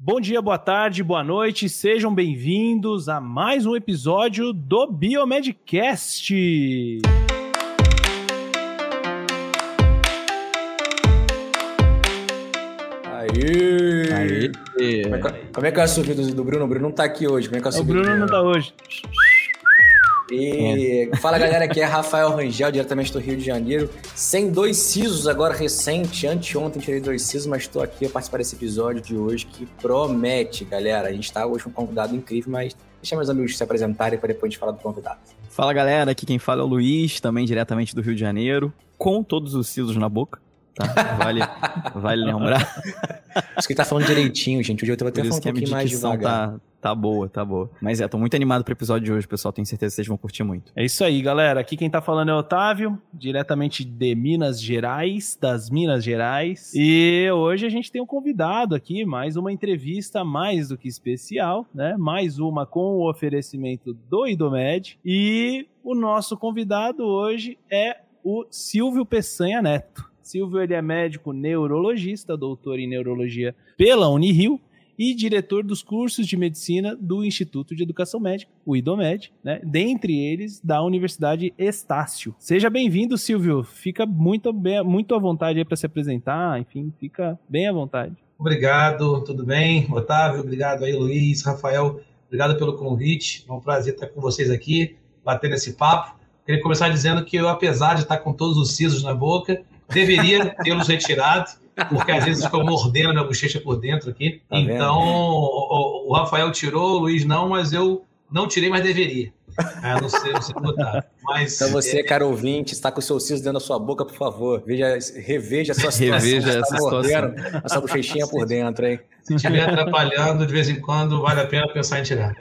Bom dia, boa tarde, boa noite, sejam bem-vindos a mais um episódio do Biomedcast. Aê! Aê! Como é, que, como é que é a do Bruno? O Bruno não tá aqui hoje. Como é que é a O Bruno não tá hoje. E fala galera, aqui é Rafael Rangel, diretamente do Rio de Janeiro. Sem dois sisos agora recente, anteontem tirei dois sisos, mas estou aqui a participar desse episódio de hoje que promete, galera. A gente tá hoje com um convidado incrível, mas deixa meus amigos se apresentarem para depois a gente falar do convidado. Fala galera, aqui quem fala é o Luiz, também diretamente do Rio de Janeiro, com todos os sisos na boca. Tá? Vale, vale lembrar. Acho que ele tá falando direitinho, gente. Hoje eu vou até falar isso um pouquinho mais dicção devagar. tá, tá boa, tá boa. Mas é, tô muito animado pro episódio de hoje, pessoal. Tenho certeza que vocês vão curtir muito. É isso aí, galera. Aqui quem tá falando é o Otávio, diretamente de Minas Gerais, das Minas Gerais. E hoje a gente tem um convidado aqui, mais uma entrevista mais do que especial, né? Mais uma com o oferecimento do Idomed. E o nosso convidado hoje é o Silvio Peçanha Neto. Silvio ele é médico neurologista, doutor em neurologia pela Unirio e diretor dos cursos de medicina do Instituto de Educação Médica, o IDOMED, né? dentre eles da Universidade Estácio. Seja bem-vindo, Silvio. Fica muito, bem, muito à vontade para se apresentar, enfim, fica bem à vontade. Obrigado, tudo bem? Otávio, obrigado aí, Luiz, Rafael, obrigado pelo convite. É um prazer estar com vocês aqui, batendo esse papo. Queria começar dizendo que eu, apesar de estar com todos os sisos na boca, deveria tê-los retirado, porque às vezes ficam mordendo minha bochecha por dentro aqui. Tá então, o, o Rafael tirou, o Luiz não, mas eu não tirei, mas deveria. Ah, não sei, não sei botar. Mas Então você, caro ouvinte, está com o seu siso dentro da sua boca, por favor. Veja, reveja a sua situação. Reveja essa tá mordendo a sua bochechinha por dentro, hein? se estiver atrapalhando, de vez em quando, vale a pena pensar em tirar.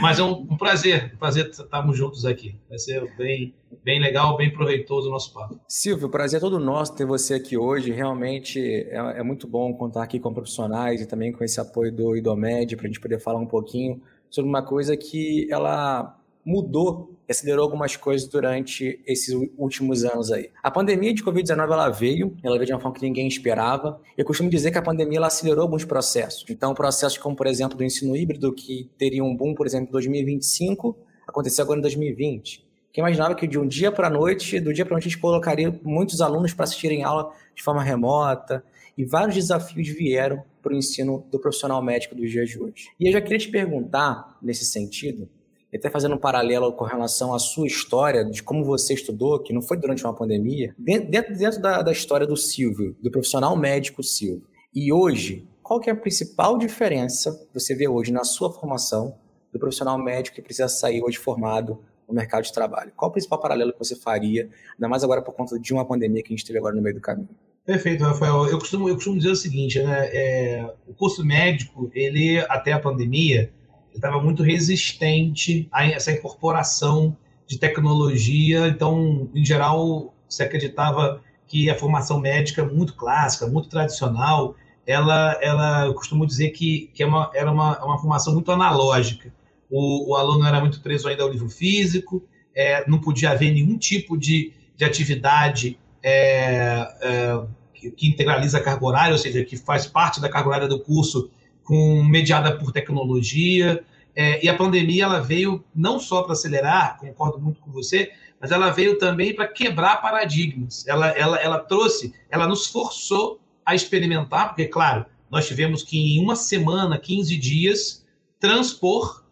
Mas é um, um prazer, um prazer estarmos juntos aqui. Vai ser bem, bem legal, bem proveitoso o nosso papo. Silvio, o prazer é todo nosso ter você aqui hoje. Realmente é, é muito bom contar aqui com profissionais e também com esse apoio do IDOMED para a gente poder falar um pouquinho sobre uma coisa que ela mudou, acelerou algumas coisas durante esses últimos anos aí. A pandemia de Covid-19 ela veio, ela veio de uma forma que ninguém esperava. Eu costumo dizer que a pandemia ela acelerou alguns processos. Então, processos como, por exemplo, do ensino híbrido, que teria um boom, por exemplo, em 2025, aconteceu agora em 2020. Quem imaginava que de um dia para a noite, do dia para a noite, a gente colocaria muitos alunos para assistirem aula de forma remota, e vários desafios vieram para o ensino do profissional médico dos dias de hoje. E eu já queria te perguntar, nesse sentido, e até fazendo um paralelo com relação à sua história, de como você estudou, que não foi durante uma pandemia, dentro, dentro, da, da história do Silvio, do profissional médico Silvio, e hoje, qual que é a principal diferença que você vê hoje na sua formação do profissional médico que precisa sair hoje formado no mercado de trabalho? Qual o principal paralelo que você faria, ainda mais agora por conta de uma pandemia que a gente teve agora no meio do caminho? Perfeito, Rafael. Eu costumo, eu costumo dizer o seguinte, né? É, o curso médico, ele, até a pandemia, estava muito resistente a essa incorporação de tecnologia. Então, em geral, se acreditava que a formação médica muito clássica, muito tradicional, ela, ela eu costumo dizer que, que é uma, era uma, uma formação muito analógica. O, o aluno era muito preso ainda ao livro físico, é, não podia haver nenhum tipo de, de atividade é, é, que, que integraliza a carga horária, ou seja, que faz parte da carga horária do curso, com, mediada por tecnologia. É, e a pandemia ela veio não só para acelerar, concordo muito com você, mas ela veio também para quebrar paradigmas. Ela, ela, ela trouxe, ela nos forçou a experimentar, porque, claro, nós tivemos que em uma semana, 15 dias, transpor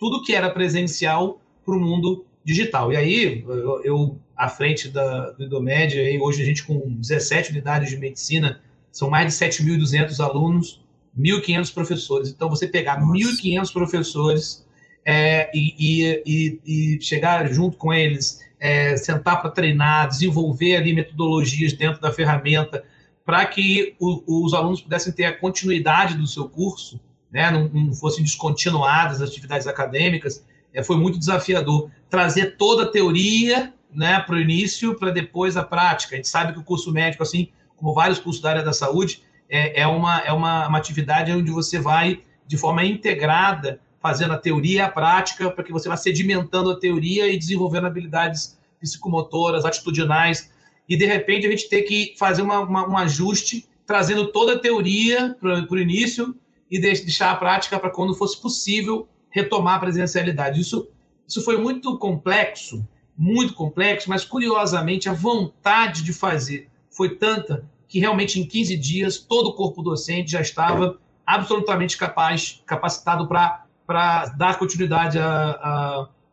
tudo que era presencial para o mundo digital. E aí, eu, eu à frente da, do Idomed, aí, hoje a gente com 17 unidades de medicina, são mais de 7.200 alunos, 1.500 professores. Então, você pegar 1.500 professores é, e, e, e, e, chegar junto com eles, é, sentar para treinar, desenvolver ali metodologias dentro da ferramenta, para que o, os alunos pudessem ter a continuidade do seu curso, né, não, não fossem descontinuadas as atividades acadêmicas, é, foi muito desafiador. Trazer toda a teoria né, para o início, para depois a prática. A gente sabe que o curso médico, assim como vários cursos da área da saúde, é, é, uma, é uma, uma atividade onde você vai, de forma integrada, fazendo a teoria e a prática, para que você vá sedimentando a teoria e desenvolvendo habilidades psicomotoras, atitudinais, e de repente a gente ter que fazer uma, uma, um ajuste, trazendo toda a teoria para o início e deixar a prática para quando fosse possível retomar a presencialidade. Isso, isso foi muito complexo, muito complexo, mas curiosamente a vontade de fazer foi tanta que realmente em 15 dias todo o corpo docente já estava absolutamente capaz, capacitado para dar continuidade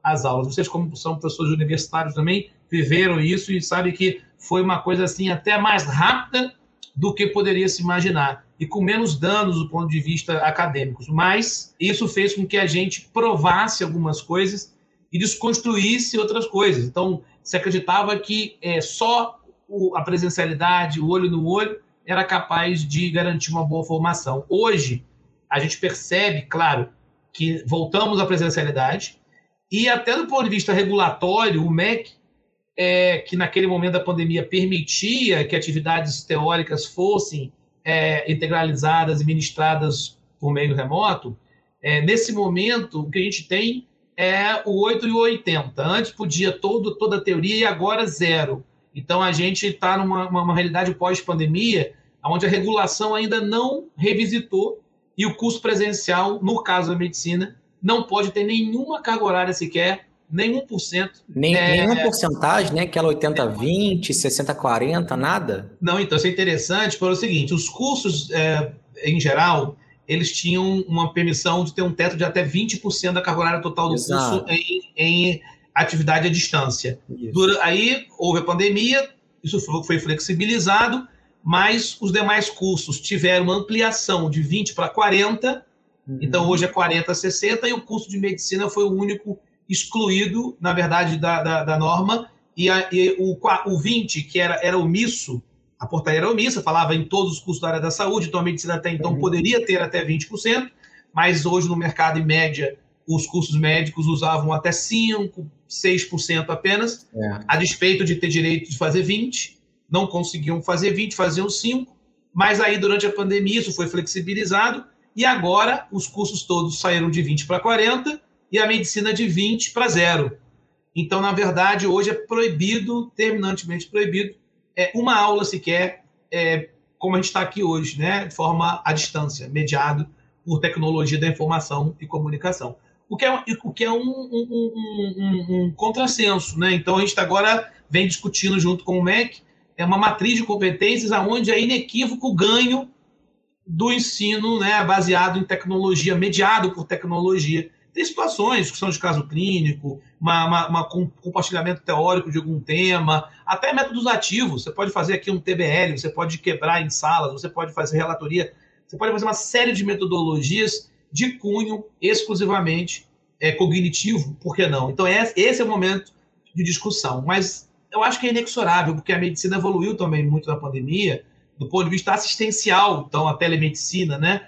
às aulas. Vocês, como são professores universitários também, viveram isso e sabem que foi uma coisa assim até mais rápida do que poderia se imaginar e com menos danos do ponto de vista acadêmico. Mas isso fez com que a gente provasse algumas coisas e desconstruísse outras coisas. Então, se acreditava que é, só o, a presencialidade, o olho no olho, era capaz de garantir uma boa formação. Hoje, a gente percebe, claro, que voltamos à presencialidade e até do ponto de vista regulatório, o MEC é, que naquele momento da pandemia permitia que atividades teóricas fossem é, integralizadas e ministradas por meio remoto, é, nesse momento o que a gente tem é o 8 e o 80. Antes podia todo, toda a teoria e agora zero. Então a gente está numa uma, uma realidade pós-pandemia, onde a regulação ainda não revisitou e o curso presencial, no caso da medicina, não pode ter nenhuma carga horária sequer nem 1%. Nem, é, nenhuma porcentagem, né? Aquela 80-20, 60-40, nada? Não, então isso é interessante pelo seguinte: os cursos, é, em geral, eles tinham uma permissão de ter um teto de até 20% da carga horária total do Exato. curso em, em, atividade à distância. Dura, aí houve a pandemia, isso foi flexibilizado, mas os demais cursos tiveram uma ampliação de 20 para 40, uhum. então hoje é 40 a 60, e o curso de medicina foi o único excluído, na verdade, da, da, da norma, e, a, e, o, o 20, que era, era omisso, a portaria era omissa, falava em todos os custos da área da saúde, então a medicina até então uhum. poderia ter até 20%, mas hoje no mercado, em média, os custos médicos usavam até 5%, 6% apenas, é. a despeito de ter direito de fazer 20%, não conseguiam fazer 20%, faziam 5%, mas aí durante a pandemia isso foi flexibilizado, e agora os custos todos saíram de 20 para 40, e a medicina de 20 para zero. Então, na verdade, hoje é proibido, terminantemente proibido, é, uma aula sequer, é, como a gente está aqui hoje, né, de forma à distância, mediado por tecnologia da informação e comunicação. O que é, o que é um, um, um, um contrassenso. Né? Então, a gente agora vem discutindo junto com o MEC é uma matriz de competências onde é inequívoco o ganho do ensino né, baseado em tecnologia, mediado por tecnologia. Tem situações, discussão de caso clínico, uma, compartilhamento teórico de algum tema, até métodos ativos. Você pode fazer aqui um TBL, você pode quebrar em salas, você pode fazer relatoria, você pode fazer uma série de metodologias de cunho exclusivamente é, cognitivo, por que não? Então, é, esse é o momento de discussão. Mas eu acho que é inexorável, porque a medicina evoluiu também muito na pandemia, do ponto de vista assistencial, então a telemedicina, né?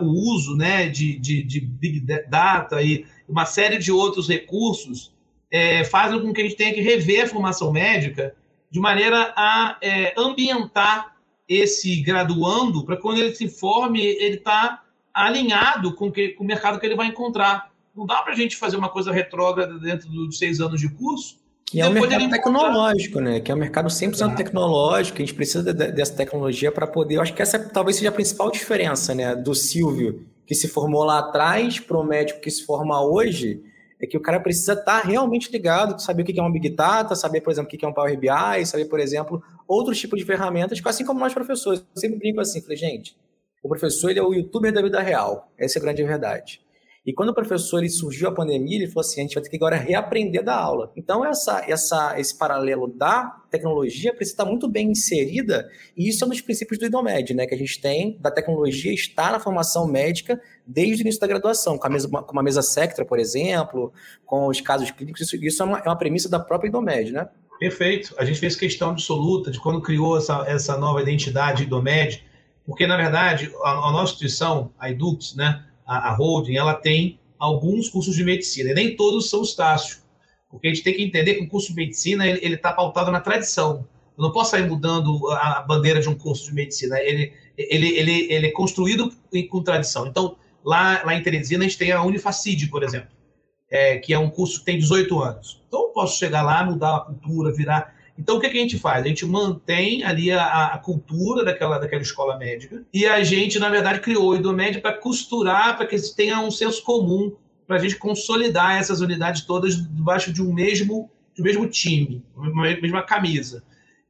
O uso né, de, de, de, Big Data e uma série de outros recursos é, fazem com que a gente tenha que rever a formação médica de maneira a é, ambientar esse graduando para quando ele se forme, ele está alinhado com, que, com o mercado que ele vai encontrar. Não dá para a gente fazer uma coisa retrógrada dentro dos seis anos de curso que é um mercado tecnológico, né? Que é um mercado 100% tecnológico, a gente precisa de, dessa tecnologia para poder. Eu acho que essa talvez seja a principal diferença, né? Do Silvio, que se formou lá atrás, para o médico que se forma hoje, é que o cara precisa estar tá realmente ligado, saber o que é uma Big Data, saber, por exemplo, o que é um Power BI, saber, por exemplo, outros tipos de ferramentas, assim como nós professores. Eu sempre brinco assim, falei, gente, o professor ele é o youtuber da vida real. Essa é a grande verdade. E quando o professor ele surgiu a pandemia, ele falou assim: a gente vai ter que agora reaprender da aula. Então, essa, essa, esse paralelo da tecnologia precisa estar muito bem inserida, e isso é um dos princípios do IDOMED, né? Que a gente tem da tecnologia estar na formação médica desde o início da graduação, com a mesa, com uma mesa Sectra, por exemplo, com os casos clínicos. Isso, isso é, uma, é uma premissa da própria IDOMED, né? Perfeito. A gente fez questão absoluta de quando criou essa, essa nova identidade IDOMED, porque, na verdade, a, a nossa instituição, a Edux, né? A, a holding, ela tem alguns cursos de medicina, e nem todos são Estácio, porque a gente tem que entender que o curso de medicina ele está pautado na tradição. Eu não posso sair mudando a bandeira de um curso de medicina, ele, ele, ele, ele é construído com tradição. Então, lá, lá em Teresina, a gente tem a Unifacid, por exemplo, é, que é um curso que tem 18 anos. Então, eu posso chegar lá, mudar a cultura, virar. Então, o que, que a gente faz? A gente mantém ali a, a, cultura daquela, daquela escola médica e a gente, na verdade, criou o IDOMED para costurar, para que tenha um senso comum, para a gente consolidar essas unidades todas debaixo de um mesmo, de um mesmo time, uma mesma camisa.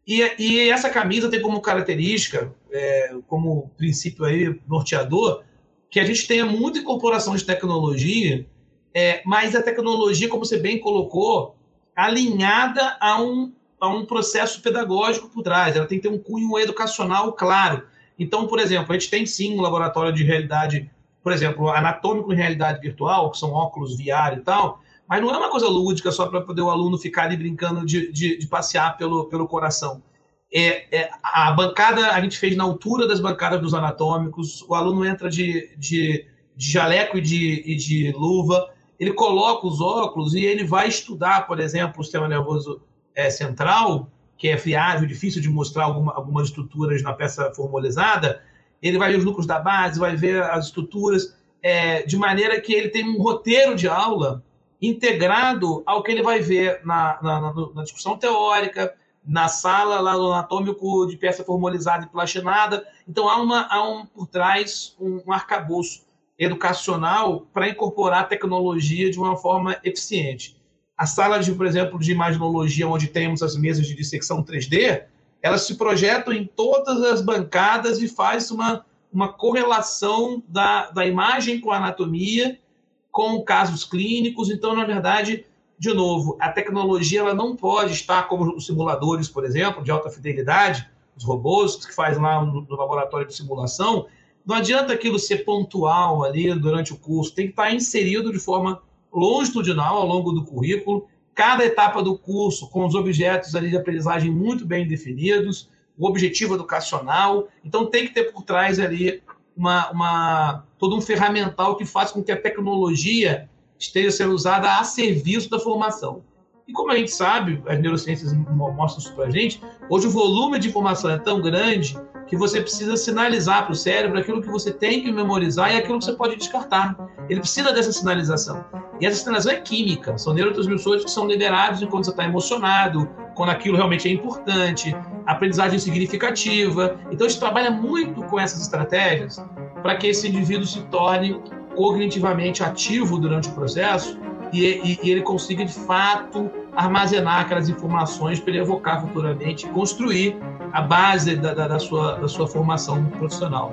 E, e essa camisa tem como característica, é, como princípio aí norteador, que a gente tenha muita incorporação de tecnologia, é, mas a tecnologia, como você bem colocou, alinhada a um, a um processo pedagógico por trás. Ela tem que ter um cunho educacional claro. Então, por exemplo, a gente tem sim um laboratório de realidade, por exemplo, anatômico em realidade virtual, que são óculos VR e tal, mas não é uma coisa lúdica só para poder o aluno ficar ali brincando de, de, de passear pelo, pelo coração. É, é, a bancada a gente fez na altura das bancadas dos anatômicos, o aluno entra de, de, de jaleco e de, e de luva, ele coloca os óculos e ele vai estudar, por exemplo, o sistema nervoso é, central, que é friável, difícil de mostrar alguma, algumas estruturas na peça formalizada, ele vai ver os núcleos da base, vai ver as estruturas, é, de maneira que ele tem um roteiro de aula integrado ao que ele vai ver na, na, na discussão teórica, na sala lá no anatômico de peça formalizada e platinada. Então há, uma, há um, por trás um, um arcabouço educacional para incorporar a tecnologia de uma forma eficiente. A sala, de, por exemplo, de imaginologia, onde temos as mesas de dissecção 3D, elas se projetam em todas as bancadas e faz uma, uma correlação da, da imagem com a anatomia, com casos clínicos. Então, na verdade, de novo, a tecnologia ela não pode estar como os simuladores, por exemplo, de alta fidelidade, os robôs que fazem lá no, no laboratório de simulação, não adianta aquilo ser pontual ali durante o curso, tem que estar inserido de forma longitudinal ao longo do currículo, cada etapa do curso com os objetos ali de aprendizagem muito bem definidos, o objetivo educacional. Então tem que ter por trás ali uma, uma todo um ferramental que faça com que a tecnologia esteja sendo usada a serviço da formação. E como a gente sabe, as neurociências mostram isso para a gente, hoje o volume de informação é tão grande que você precisa sinalizar para o cérebro aquilo que você tem que memorizar e aquilo que você pode descartar. Ele precisa dessa sinalização. E essa sinalização é química. São neurotransmissores que são liberados enquanto você está emocionado, quando aquilo realmente é importante, aprendizagem significativa. Então, a gente trabalha muito com essas estratégias para que esse indivíduo se torne cognitivamente ativo durante o processo e, e, e ele consiga, de fato, armazenar aquelas informações para ele evocar futuramente e construir a base da, da, da, sua, da sua formação profissional.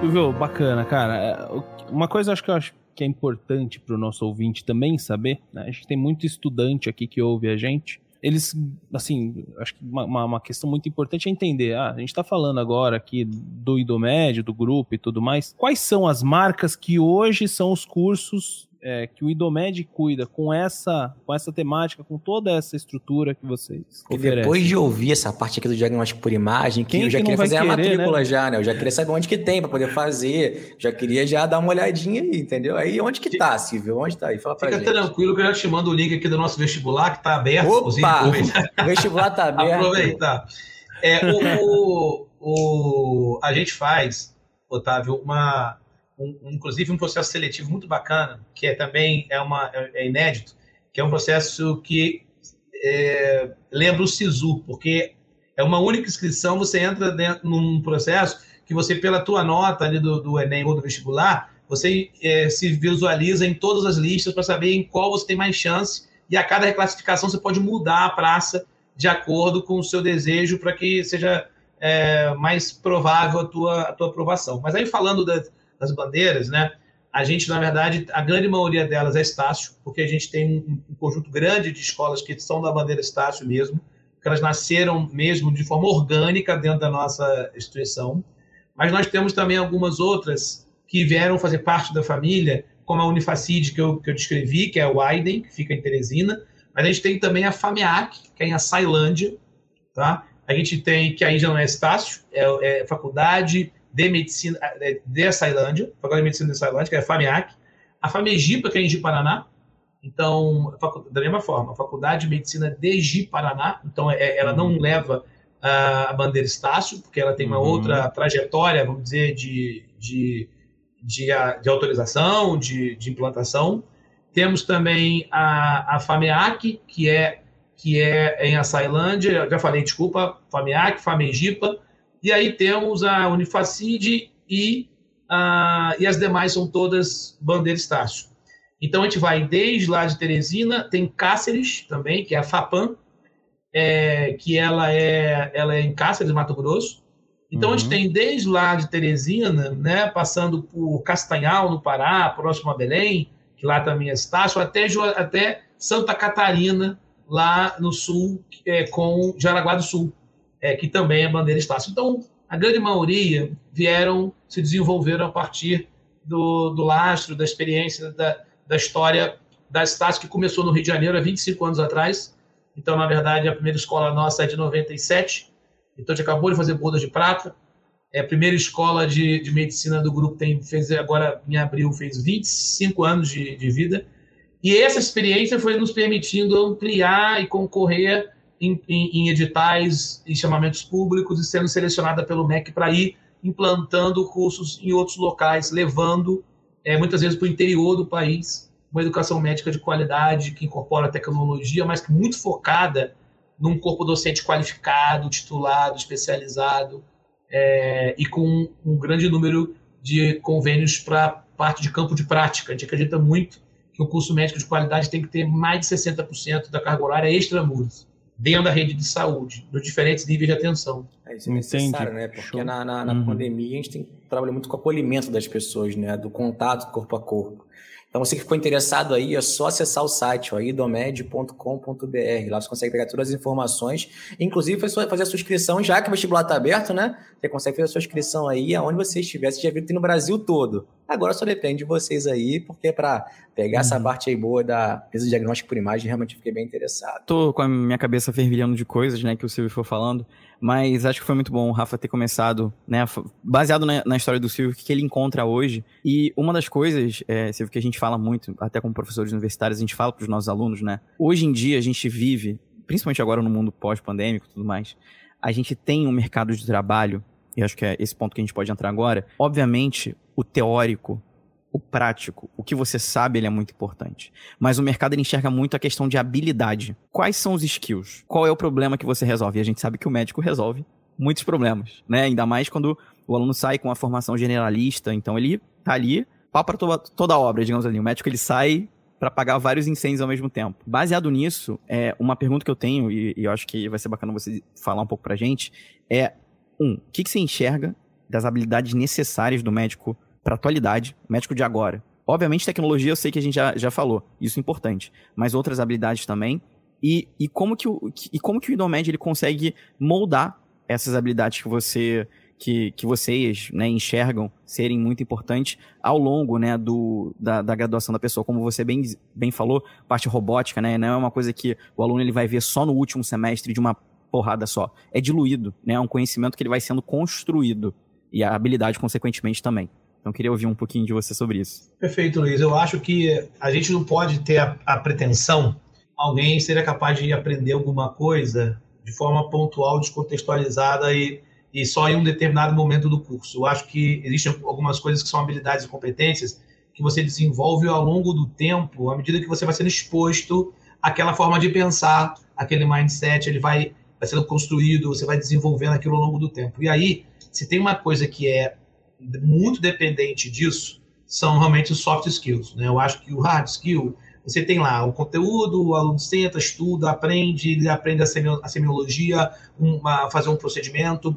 Silvio, bacana, cara. É, uma coisa acho que eu acho que é importante para o nosso ouvinte também saber, né? a gente tem muito estudante aqui que ouve a gente, eles, assim, acho que uma, uma questão muito importante é entender. Ah, a gente está falando agora aqui do Idomed, do grupo e tudo mais. Quais são as marcas que hoje são os cursos é, que o IDOMED cuida com essa, com essa temática, com toda essa estrutura que vocês e oferecem. depois de ouvir essa parte aqui do diagnóstico por imagem, que Quem eu já que queria fazer querer, a matrícula né? já, né? Eu já queria saber onde que tem para poder fazer, já queria já dar uma olhadinha aí, entendeu? Aí onde que tá, Silvio? Onde tá aí? Fala pra Fica gente. tranquilo que eu já te mando o link aqui do nosso vestibular, que tá aberto. Opa! O vestibular tá aberto. Aproveitar. É, o, o, o, a gente faz, Otávio, uma um, inclusive um processo seletivo muito bacana, que é também é, uma, é, é inédito, que é um processo que é, lembra o SISU, porque é uma única inscrição, você entra dentro num processo que você, pela tua nota ali do, do Enem ou do vestibular, você é, se visualiza em todas as listas para saber em qual você tem mais chance, e a cada reclassificação você pode mudar a praça de acordo com o seu desejo para que seja é, mais provável a tua, a tua aprovação. Mas aí falando da, das bandeiras, né? A gente, na verdade, a grande maioria delas é Estácio, porque a gente tem um, um conjunto grande de escolas que são da bandeira Estácio mesmo, que elas nasceram mesmo de forma orgânica dentro da nossa instituição. Mas nós temos também algumas outras que vieram fazer parte da família, como a Unifacid, que eu, que eu descrevi, que é o Aiden, que fica em Teresina. Mas a gente tem também a FAMEAC, que é em Açailândia, tá? A gente tem, que aí já não é Estácio, é, é Faculdade de Medicina é, de Açailândia, Faculdade de Medicina de Açailândia, que é a FAMEAC, a FAMEGIPA, que é em Ji-Paraná, então, da mesma forma, a Faculdade de Medicina de Ji-Paraná, então é, ela não uhum. leva a bandeira Estácio, porque ela tem uma uhum. outra trajetória, vamos dizer, de, de, de, de autorização, de, de implantação, Temos também a, a FAMEAC, que é, que é em Açailândia, já falei, desculpa, FAMEAC, FAMEGIPA, e aí temos a Unifacid e, a, e as demais são todas bandeira Estácio. Então a gente vai desde lá de Teresina, tem Cáceres também, que é a FAPAM, é, que ela é, ela é em Cáceres, Mato Grosso. Então uhum. a gente uhum. tem desde lá de Teresina, né, passando por Castanhal, no Pará, próximo a Belém, que lá também é Estácio, até, até Santa Catarina, lá no sul, é, com Jaraguá do Sul, é, que também é bandeira Estácio. Então, a grande maioria vieram, se desenvolveram a partir do, do lastro, da experiência, da, da história da Estácio, que começou no Rio de Janeiro há 25 anos atrás. Então, na verdade, a primeira escola nossa é de 97. Então, a gente acabou de fazer bodas de prata. É a primeira escola de, de medicina do grupo tem fez agora em abril fez 25 anos de, de vida. E essa experiência foi nos permitindo ampliar e concorrer em, em, em editais e chamamentos públicos e sendo selecionada pelo MEC para ir implantando cursos em outros locais, levando é, muitas vezes para o interior do país uma educação médica de qualidade que incorpora tecnologia, mas que muito focada num corpo docente qualificado, titulado, especializado é, e com um grande número de convênios para parte de campo de prática. A gente acredita muito que o curso médico de qualidade tem que ter mais de 60% da carga horária extramuros dentro da rede de saúde, dos diferentes níveis de atenção. É, isso é necessário, né? Porque na, na, na uhum. pandemia a gente tem trabalhado muito com o acolhimento das pessoas, né? Do contato corpo a corpo. Então, você que ficou interessado aí, é só acessar o site, ó, idomed.com.br. Lá você consegue pegar todas as informações, inclusive fazer a sua inscrição, já que o vestibular está aberto, né? Você consegue fazer a sua inscrição aí aonde você estiver. Você já viu que tem no Brasil todo. Agora só depende de vocês aí, porque para pegar uhum. essa parte aí boa da pesquisa de diagnóstico por imagem, realmente fiquei bem interessado. Tô com a minha cabeça fervilhando de coisas, né, que o Silvio foi falando. Mas acho que foi muito bom o Rafa ter começado, né? Baseado na, na história do Silvio, o que ele encontra hoje. E uma das coisas, é, Silvio, que a gente fala muito, até como professores universitários, a gente fala para os nossos alunos, né? Hoje em dia a gente vive, principalmente agora no mundo pós-pandêmico e tudo mais, a gente tem um mercado de trabalho, e acho que é esse ponto que a gente pode entrar agora. Obviamente, o teórico o prático, o que você sabe, ele é muito importante. Mas o mercado ele enxerga muito a questão de habilidade. Quais são os skills? Qual é o problema que você resolve? E a gente sabe que o médico resolve muitos problemas, né? Ainda mais quando o aluno sai com a formação generalista, então ele tá ali pau para toda, toda a obra, digamos assim. O médico ele sai para pagar vários incêndios ao mesmo tempo. Baseado nisso, é uma pergunta que eu tenho e, e eu acho que vai ser bacana você falar um pouco pra gente é um, o que, que você enxerga das habilidades necessárias do médico para atualidade, médico de agora. Obviamente, tecnologia eu sei que a gente já, já falou, isso é importante, mas outras habilidades também. E, e, como, que o, e como que o Idomed ele consegue moldar essas habilidades que você que, que vocês né, enxergam serem muito importantes ao longo né, do, da, da, graduação da pessoa. Como você bem, bem falou, parte robótica né, não é uma coisa que o aluno ele vai ver só no último semestre de uma porrada só. É diluído, né, é um conhecimento que ele vai sendo construído e a habilidade, consequentemente, também. Então queria ouvir um pouquinho de você sobre isso. Perfeito, Luiz. Eu acho que a gente não pode ter a, a pretensão alguém seria capaz de aprender alguma coisa de forma pontual, descontextualizada e, e só em um determinado momento do curso. Eu acho que existem algumas coisas que são habilidades e competências que você desenvolve ao longo do tempo, à medida que você vai sendo exposto àquela forma de pensar, aquele mindset, ele vai, vai sendo construído, você vai desenvolvendo aquilo ao longo do tempo. E aí, se tem uma coisa que é muito dependente disso são realmente os soft skills. Né? Eu acho que o hard skill, você tem lá o conteúdo, o aluno senta, estuda, aprende, ele aprende a, semiologia, uma, fazer um procedimento,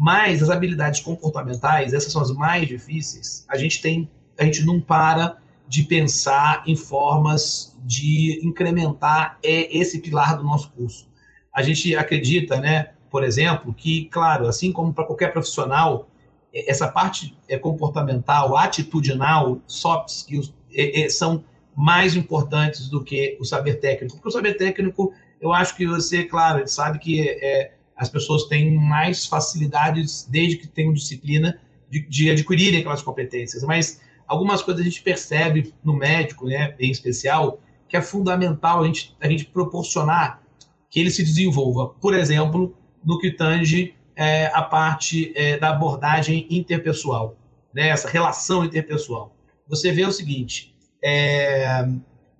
mas as habilidades comportamentais, essas são as mais difíceis, a gente tem, a gente não para de pensar em formas de incrementar esse pilar do nosso curso. A gente acredita, né, por exemplo, que, claro, assim como para qualquer profissional, essa parte é, comportamental, atitudinal, soft skills, é, é, são mais importantes do que o saber técnico. Porque o saber técnico, eu acho que você, claro, sabe que é, as pessoas têm mais facilidades, desde que tenham disciplina, de, de, adquirirem aquelas competências. Mas algumas coisas a gente percebe no médico, né, em especial, que é fundamental a gente, a gente proporcionar que ele se desenvolva. Por exemplo, no que tange é, a parte é, da abordagem interpessoal, né? essa relação interpessoal. Você vê o seguinte: é,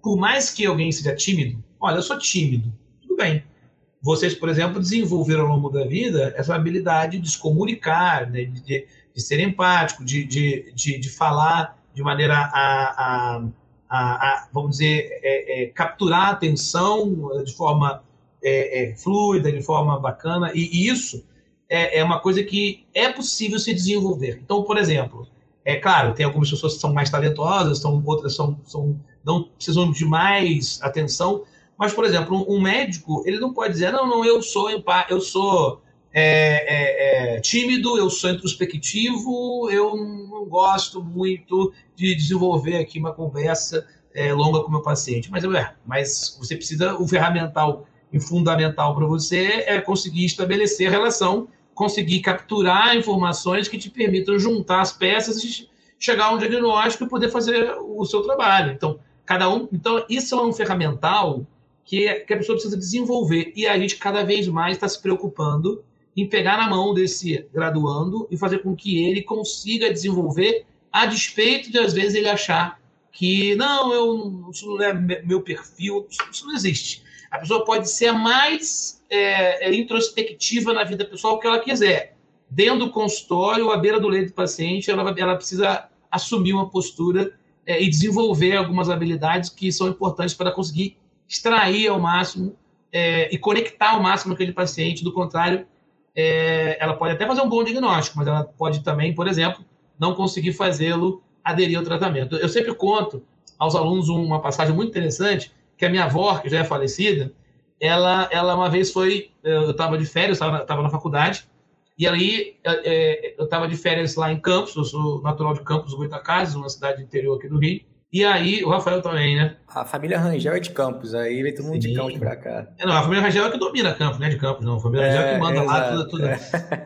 por mais que alguém seja tímido, olha, eu sou tímido, tudo bem. Vocês, por exemplo, desenvolveram ao longo da vida essa habilidade de se comunicar, né, de, de, de, ser empático, de, de, de, de, falar de maneira a, a, a, a vamos dizer, é, é, capturar a atenção de forma é, é fluida, de forma bacana, e, e isso é, é, uma coisa que é possível se desenvolver. Então, por exemplo, é claro, tem algumas pessoas que são mais talentosas, são, outras são, são não precisam de mais atenção. Mas, por exemplo, um, médico, ele não pode dizer, não, não, eu sou eu sou é, é, é, tímido, eu sou introspectivo, eu não gosto muito de desenvolver aqui uma conversa é, longa com o meu paciente. Mas, é, mas você precisa, o ferramental e fundamental para você é conseguir estabelecer relação conseguir capturar informações que te permitam juntar as peças e chegar a um diagnóstico e poder fazer o seu trabalho. Então, cada um, então isso é um ferramental que, que a pessoa precisa desenvolver e a gente cada vez mais está se preocupando em pegar na mão desse graduando e fazer com que ele consiga desenvolver a despeito de às vezes ele achar que não, eu isso não é meu perfil, isso não existe. A pessoa pode ser mais é, é, introspectiva na vida pessoal que ela quiser. Dentro do consultório, à beira do leito do paciente, ela, ela precisa assumir uma postura é, e desenvolver algumas habilidades que são importantes para conseguir extrair ao máximo é, e conectar ao máximo aquele paciente. Do contrário, é, ela pode até fazer um bom diagnóstico, mas ela pode também, por exemplo, não conseguir fazê-lo aderir ao tratamento. Eu sempre conto aos alunos uma passagem muito interessante que a minha avó, que já é falecida, ela, ela uma vez foi, eh, eu estava de férias, estava na faculdade, e aí é, eu estava de férias lá em Campos, eu sou natural de Campos, Goitacazes, uma cidade interior aqui do Rio, e aí, o Rafael também, né? A família Rangel é de Campos, aí vem todo mundo Sim. de Campos pra cá. É, não, a família Rangel é que domina Campos, né? De Campos, não. A família Rangel é que manda lá tudo. tudo. É.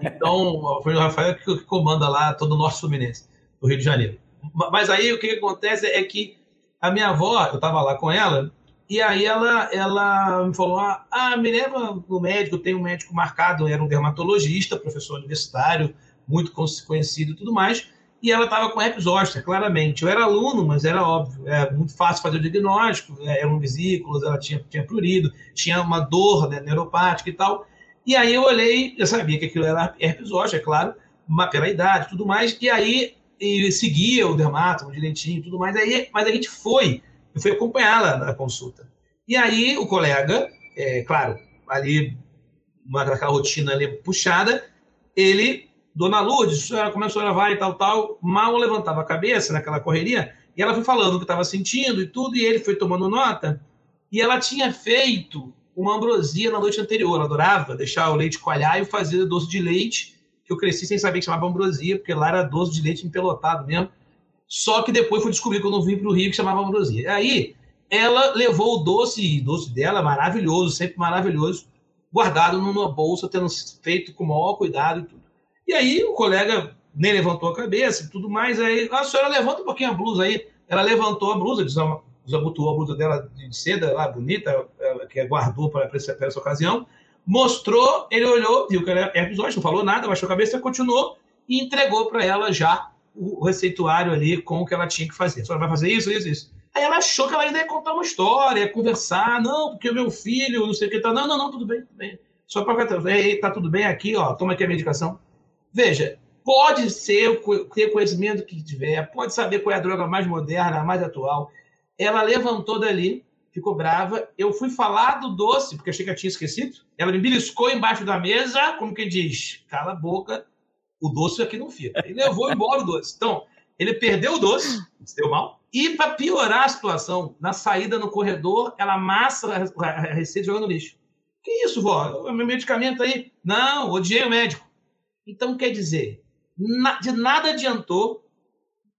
Então, a família Rafael é que, que comanda lá todo o Norte Fluminense, do Rio de Janeiro. Mas aí o que, que acontece é que a minha avó, eu estava lá com ela, e aí ela, ela me falou: ah, ah, me leva no médico, tem um médico marcado, era um dermatologista, professor universitário, muito conhecido e tudo mais. E ela estava com herpes zoster, claramente. Eu era aluno, mas era óbvio, é muito fácil fazer o diagnóstico, é, eram vesículas, ela tinha, tinha prurido, tinha uma dor né, neuropática e tal. E aí eu olhei, eu sabia que aquilo era herpes zoster, é claro, pela idade tudo mais, e aí e seguia o dermato direitinho e tudo mais. Aí, mas a gente foi eu fui acompanhá-la na consulta. E aí o colega, é, claro, ali, uma, aquela rotina ali puxada, ele, Dona Lourdes, como a senhora e tal, tal, mal levantava a cabeça naquela correria, e ela foi falando o que estava sentindo e tudo, e ele foi tomando nota, e ela tinha feito uma ambrosia na noite anterior, ela adorava deixar o leite coalhar e fazer doce de leite, que eu cresci sem saber que chamava ambrosia, porque lá era doce de leite empelotado mesmo, só que depois fui descobrir quando eu vim para o Rio que chamava ambrosia. Aí ela levou o doce, doce dela, maravilhoso, sempre maravilhoso, guardado numa bolsa, tendo feito com o maior cuidado e tudo. E aí o colega nem levantou a cabeça e tudo mais. Aí a senhora levanta um pouquinho a blusa aí. Ela levantou a blusa, desabotoou a blusa dela de seda lá, bonita, que guardou para essa, essa ocasião, mostrou, ele olhou, viu que era episódio, não falou nada, baixou a cabeça, continuou e entregou para ela já o receituário ali com o que ela tinha que fazer. A senhora vai fazer isso, isso, isso. Aí ela achou que ela ainda ia contar uma história, ia conversar, não, porque o meu filho, não sei o que, tá. Não, não, não, tudo bem, tudo bem. Só para tá tudo bem aqui, ó, toma aqui a medicação. Veja, pode ser, ter conhecimento que tiver, pode saber qual é a droga mais moderna, a mais atual. Ela levantou dali, ficou brava. Eu fui falar do doce, porque achei que eu tinha esquecido. Ela me beliscou embaixo da mesa, como quem diz, cala a boca, o doce aqui não fica. Ele levou embora o doce. Então, ele perdeu o doce, se deu mal. E para piorar a situação, na saída no corredor, ela amassa a receita jogando lixo. Que isso, vó? O meu medicamento aí? Não, odiei o médico. Então, quer dizer, de nada adiantou.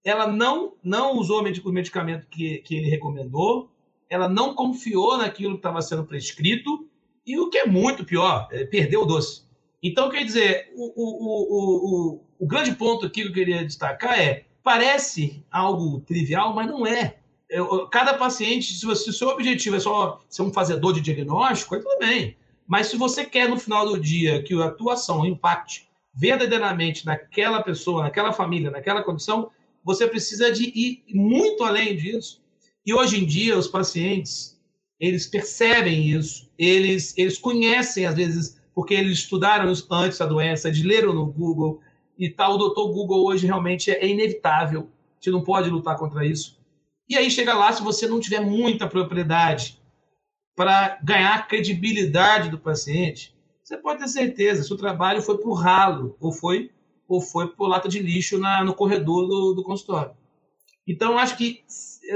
Ela não, não usou o medicamento que, que ele recomendou. Ela não confiou naquilo que estava sendo prescrito. E o que é muito pior, é, perdeu o doce. Então, quer dizer, o, o, o, o, grande ponto aqui que eu queria destacar é: parece algo trivial, mas não é. Eu, cada paciente, se, o seu objetivo é só ser um fazedor de diagnóstico, aí tudo bem. Mas se você quer, no final do dia, que a atuação impacte verdadeiramente naquela pessoa, naquela família, naquela condição, você precisa de ir muito além disso. E hoje em dia, os pacientes, eles percebem isso, eles, eles conhecem, às vezes, porque eles estudaram antes a doença, eles leram no Google e tal. O doutor Google hoje realmente é inevitável. A gente não pode lutar contra isso. E aí chega lá, se você não tiver muita propriedade para ganhar credibilidade do paciente, você pode ter certeza, seu trabalho foi para o ralo, ou foi ou foi por lata de lixo na, no corredor do, do consultório. Então, acho que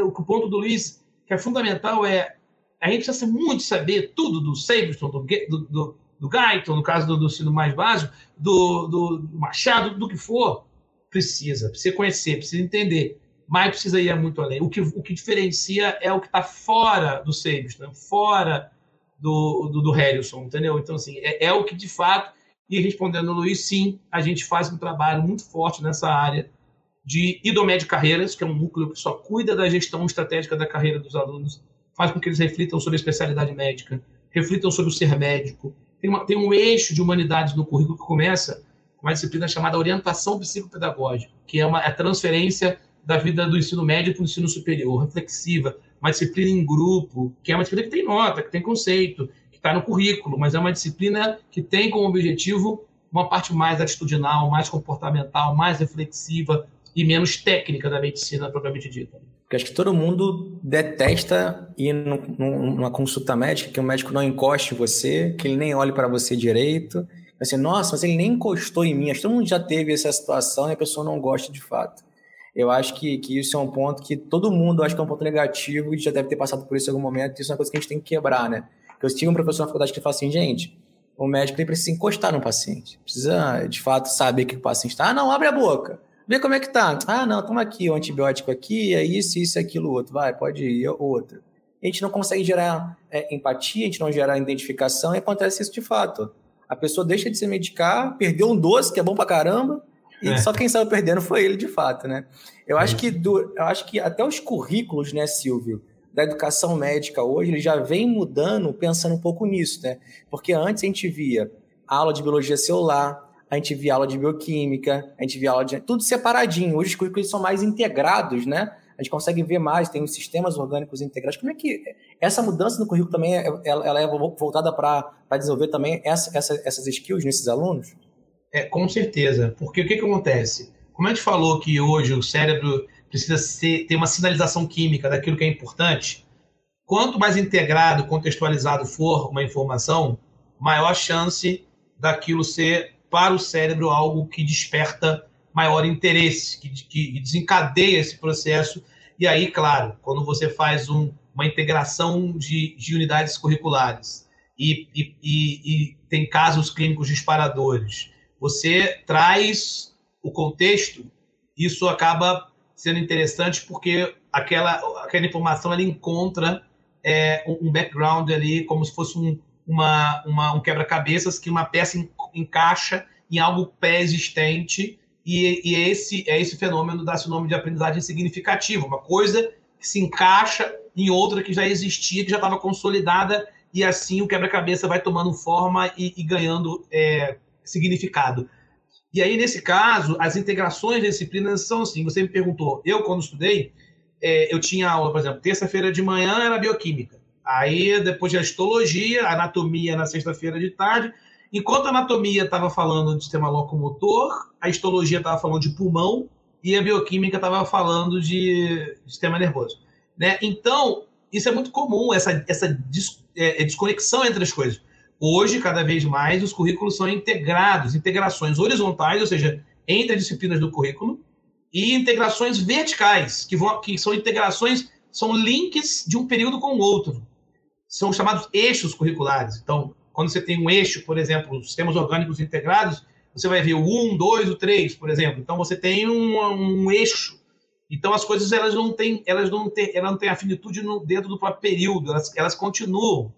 o ponto do Luiz, que é fundamental, é a gente precisa muito saber tudo do Sableton, do, do, do, do no caso do, do ensino mais básico, do, do, Machado, do que for. Precisa, precisa conhecer, precisa entender. Mas precisa ir muito além. O que, o que diferencia é o que está fora do Sableton, fora do, do, do Harrison, entendeu? Então, assim, é, é o que de fato e respondendo ao Luiz, sim, a gente faz um trabalho muito forte nessa área de IDOMED Carreiras, que é um núcleo que só cuida da gestão estratégica da carreira dos alunos, faz com que eles reflitam sobre a especialidade médica, reflitam sobre o ser médico. Tem, uma, tem um eixo de humanidades no currículo que começa com uma disciplina chamada Orientação Psicopedagógica, que é uma é a transferência da vida do ensino médio para o ensino superior, reflexiva, uma disciplina em grupo, que é uma disciplina que tem nota, que tem conceito, está no currículo, mas é uma disciplina que tem como objetivo uma parte mais atitudinal, mais comportamental, mais reflexiva e menos técnica da medicina propriamente dita. Porque acho que todo mundo detesta ir numa consulta médica, que o médico não encoste em você, que ele nem olhe para você direito. Assim, nossa, mas ele nem encostou em mim. Acho que todo mundo já teve essa situação e a pessoa não gosta de fato. Eu acho que, que isso é um ponto que todo mundo acha que é um ponto negativo e já deve ter passado por isso em algum momento. Isso é uma coisa que a gente tem que quebrar, né? Eu tive um professor na faculdade que falou assim, gente, o médico precisa encostar no paciente. Precisa, de fato, saber que o paciente está. Ah, não, abre a boca. Vê como é que tá. Ah, não, toma aqui, o antibiótico aqui, é isso, isso, aquilo, outro. Vai, pode ir, outro. A gente não consegue gerar é, empatia, a gente não gera identificação, e acontece isso de fato. A pessoa deixa de se medicar, perdeu um doce que é bom pra caramba, e é. só quem saiu perdendo foi ele de fato, né? Eu é. acho que do, eu acho que até os currículos, né, Silvio, da educação médica hoje, ele já vem mudando, pensando um pouco nisso, né? Porque antes a gente via aula de biologia celular, a gente via aula de bioquímica, a gente via aula de. tudo separadinho. Hoje os currículos são mais integrados, né? A gente consegue ver mais, tem os sistemas orgânicos integrados. Como é que essa mudança no currículo também é, ela é voltada para desenvolver também essa, essa, essas skills nesses alunos? É, com certeza. Porque o que, que acontece? Como a gente falou que hoje o cérebro precisa ser, ter uma sinalização química daquilo que é importante. Quanto mais integrado, contextualizado for uma informação, maior a chance daquilo ser para o cérebro algo que desperta maior interesse, que, que desencadeia esse processo. E aí, claro, quando você faz um, uma integração de, de unidades curriculares e, e, e, e tem casos clínicos disparadores, você traz o contexto, isso acaba sendo interessante porque aquela, aquela informação ela encontra é, um background ali, como se fosse um, uma, uma, um quebra-cabeças que uma peça encaixa em algo pré-existente e, e esse é esse fenômeno dá-se o nome de aprendizagem significativa, uma coisa que se encaixa em outra que já existia, que já estava consolidada e assim o quebra-cabeça vai tomando forma e, e ganhando é, significado. E aí, nesse caso, as integrações de disciplinas são assim. Você me perguntou, eu, quando estudei, é, eu tinha aula, por exemplo, terça-feira de manhã era bioquímica. Aí, depois de histologia, anatomia na sexta-feira de tarde. Enquanto a anatomia estava falando de sistema locomotor, a histologia estava falando de pulmão e a bioquímica estava falando de sistema nervoso. Né? Então, isso é muito comum, essa, essa des, é, desconexão entre as coisas. Hoje, cada vez mais, os currículos são integrados, integrações horizontais, ou seja, entre as disciplinas do currículo, e integrações verticais, que, vão, que são integrações, são links de um período com o outro. São chamados eixos curriculares. Então, quando você tem um eixo, por exemplo, sistemas orgânicos integrados, você vai ver o 1, 2, o 3, por exemplo. Então, você tem um, um eixo. Então, as coisas elas não têm, elas não têm, elas não têm afinitude no, dentro do próprio período, elas, elas continuam.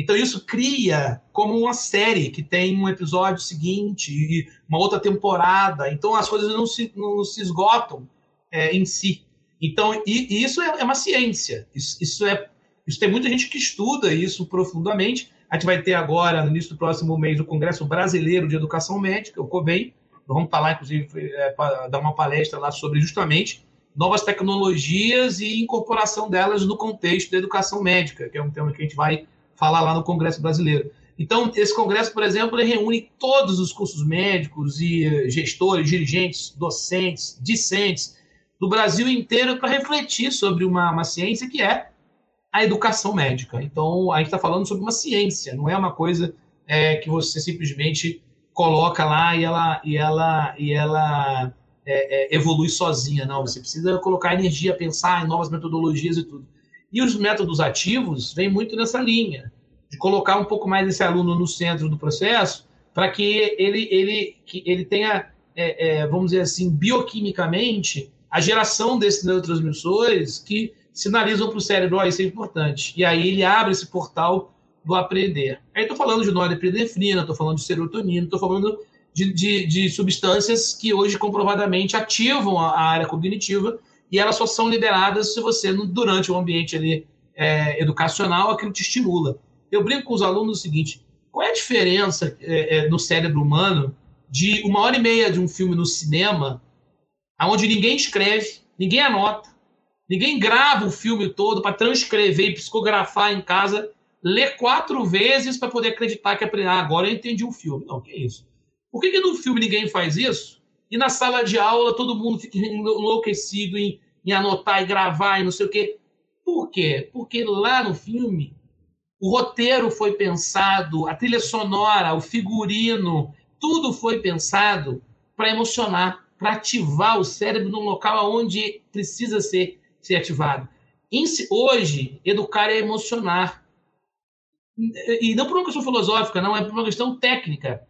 Então isso cria como uma série que tem um episódio seguinte e uma outra temporada. Então as coisas não se, não se esgotam é, em si. Então e, e isso é, é, uma ciência. Isso, isso, é isso tem muita gente que estuda isso profundamente. A gente vai ter agora no início do próximo mês o Congresso Brasileiro de Educação Médica, o COBEM. Vamos lá, inclusive, é, para dar uma palestra lá sobre justamente novas tecnologias e incorporação delas no contexto da educação médica, que é um tema que a gente vai falar lá no Congresso Brasileiro. Então, esse congresso, por exemplo, reúne todos os cursos médicos e eh, gestores, dirigentes, docentes, discentes do Brasil inteiro para refletir sobre uma, uma ciência que é a educação médica. Então, a gente está falando sobre uma ciência, não é uma coisa é, que você simplesmente coloca lá e ela, e ela, e ela é, é, evolui sozinha. Não, você precisa colocar energia, pensar em novas metodologias e tudo. E os métodos ativos vêm muito nessa linha de colocar um pouco mais esse aluno no centro do processo, para que ele, ele, que ele tenha, é, é, vamos dizer assim, bioquimicamente, a geração desses neurotransmissores que sinalizam para o cérebro, oh, isso é importante. E aí ele abre esse portal do aprender. Aí estou falando de norepinefrina, estou falando de serotonina, estou falando de, de, de, substâncias que hoje comprovadamente ativam a, a, área cognitiva e elas só são liberadas se você, durante o ambiente ali, é, educacional, aquilo te estimula. Eu brinco com os alunos o seguinte: qual é a diferença é, é, no cérebro humano de uma hora e meia de um filme no cinema, onde ninguém escreve, ninguém anota, ninguém grava o filme todo para transcrever e psicografar em casa, ler quatro vezes para poder acreditar que ah, agora eu entendi o filme. Não, que é isso? Por que, que no filme ninguém faz isso? E na sala de aula todo mundo fica enlouquecido em, em anotar e gravar e não sei o quê. Por quê? Porque lá no filme o roteiro foi pensado, a trilha sonora, o figurino, tudo foi pensado para emocionar, para ativar o cérebro no local onde precisa ser, ser ativado. Hoje, educar é emocionar. E não por uma questão filosófica, não, é por uma questão técnica.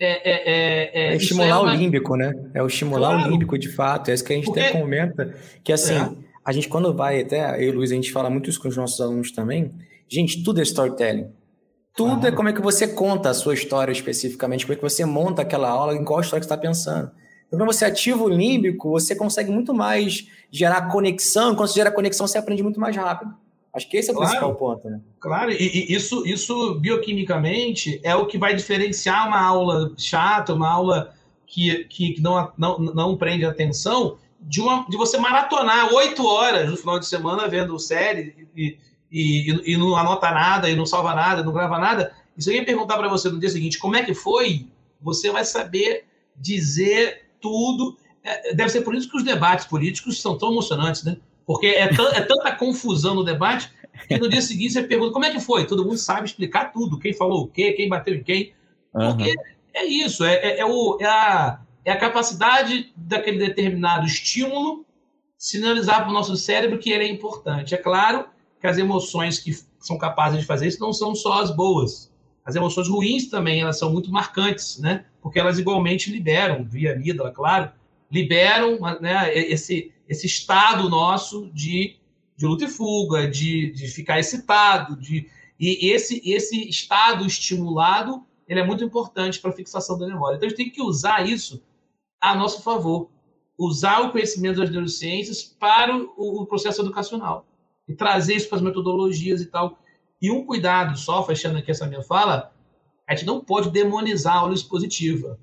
É, é, é, é estimular é uma... o límbico, né? É o estimular claro. o límbico, de fato. É isso que a gente Porque... até comenta. Que assim, é. a gente quando vai até, eu e o Luiz, a gente fala muito isso com os nossos alunos também, Gente, tudo é storytelling. Tudo é como é que você conta a sua história especificamente, como é que você monta aquela aula, em qual história que você está pensando. Então, quando você ativa o límbico, você consegue muito mais gerar conexão. Quando você gera conexão, você aprende muito mais rápido. Acho que esse é o claro, principal ponto, né? Claro, e, e, isso, isso bioquimicamente é o que vai diferenciar uma aula chata, uma aula que, que não, não, não prende atenção, de, uma, de você maratonar oito horas no final de semana vendo série e, e, e, não anota nada, e não salva nada, não grava nada, e se alguém perguntar para você no dia seguinte como é que foi, você vai saber dizer tudo. É, deve ser por isso que os debates políticos são tão emocionantes, né? Porque é, é tanta confusão no debate que no dia seguinte você pergunta como é que foi. Todo mundo sabe explicar tudo, quem falou o quê, quem bateu em quem. Porque uhum. é isso, é, é, é, o, é, a, é a capacidade daquele determinado estímulo sinalizar para o nosso cérebro que ele é importante. É claro que as emoções que são capazes de fazer isso não são só as boas. As emoções ruins também, elas são muito marcantes, né? Porque elas igualmente liberam, via amígdala, claro, liberam né, esse, esse estado nosso de, de luta e fuga, de, de ficar excitado, de, e esse, esse estado estimulado, ele é muito importante para a fixação da memória. Então, a gente tem que usar isso a nosso favor. Usar o conhecimento das neurociências para o, o processo educacional e trazer isso para as metodologias e tal. E um cuidado, só fechando aqui essa minha fala, a gente não pode demonizar a aula expositiva.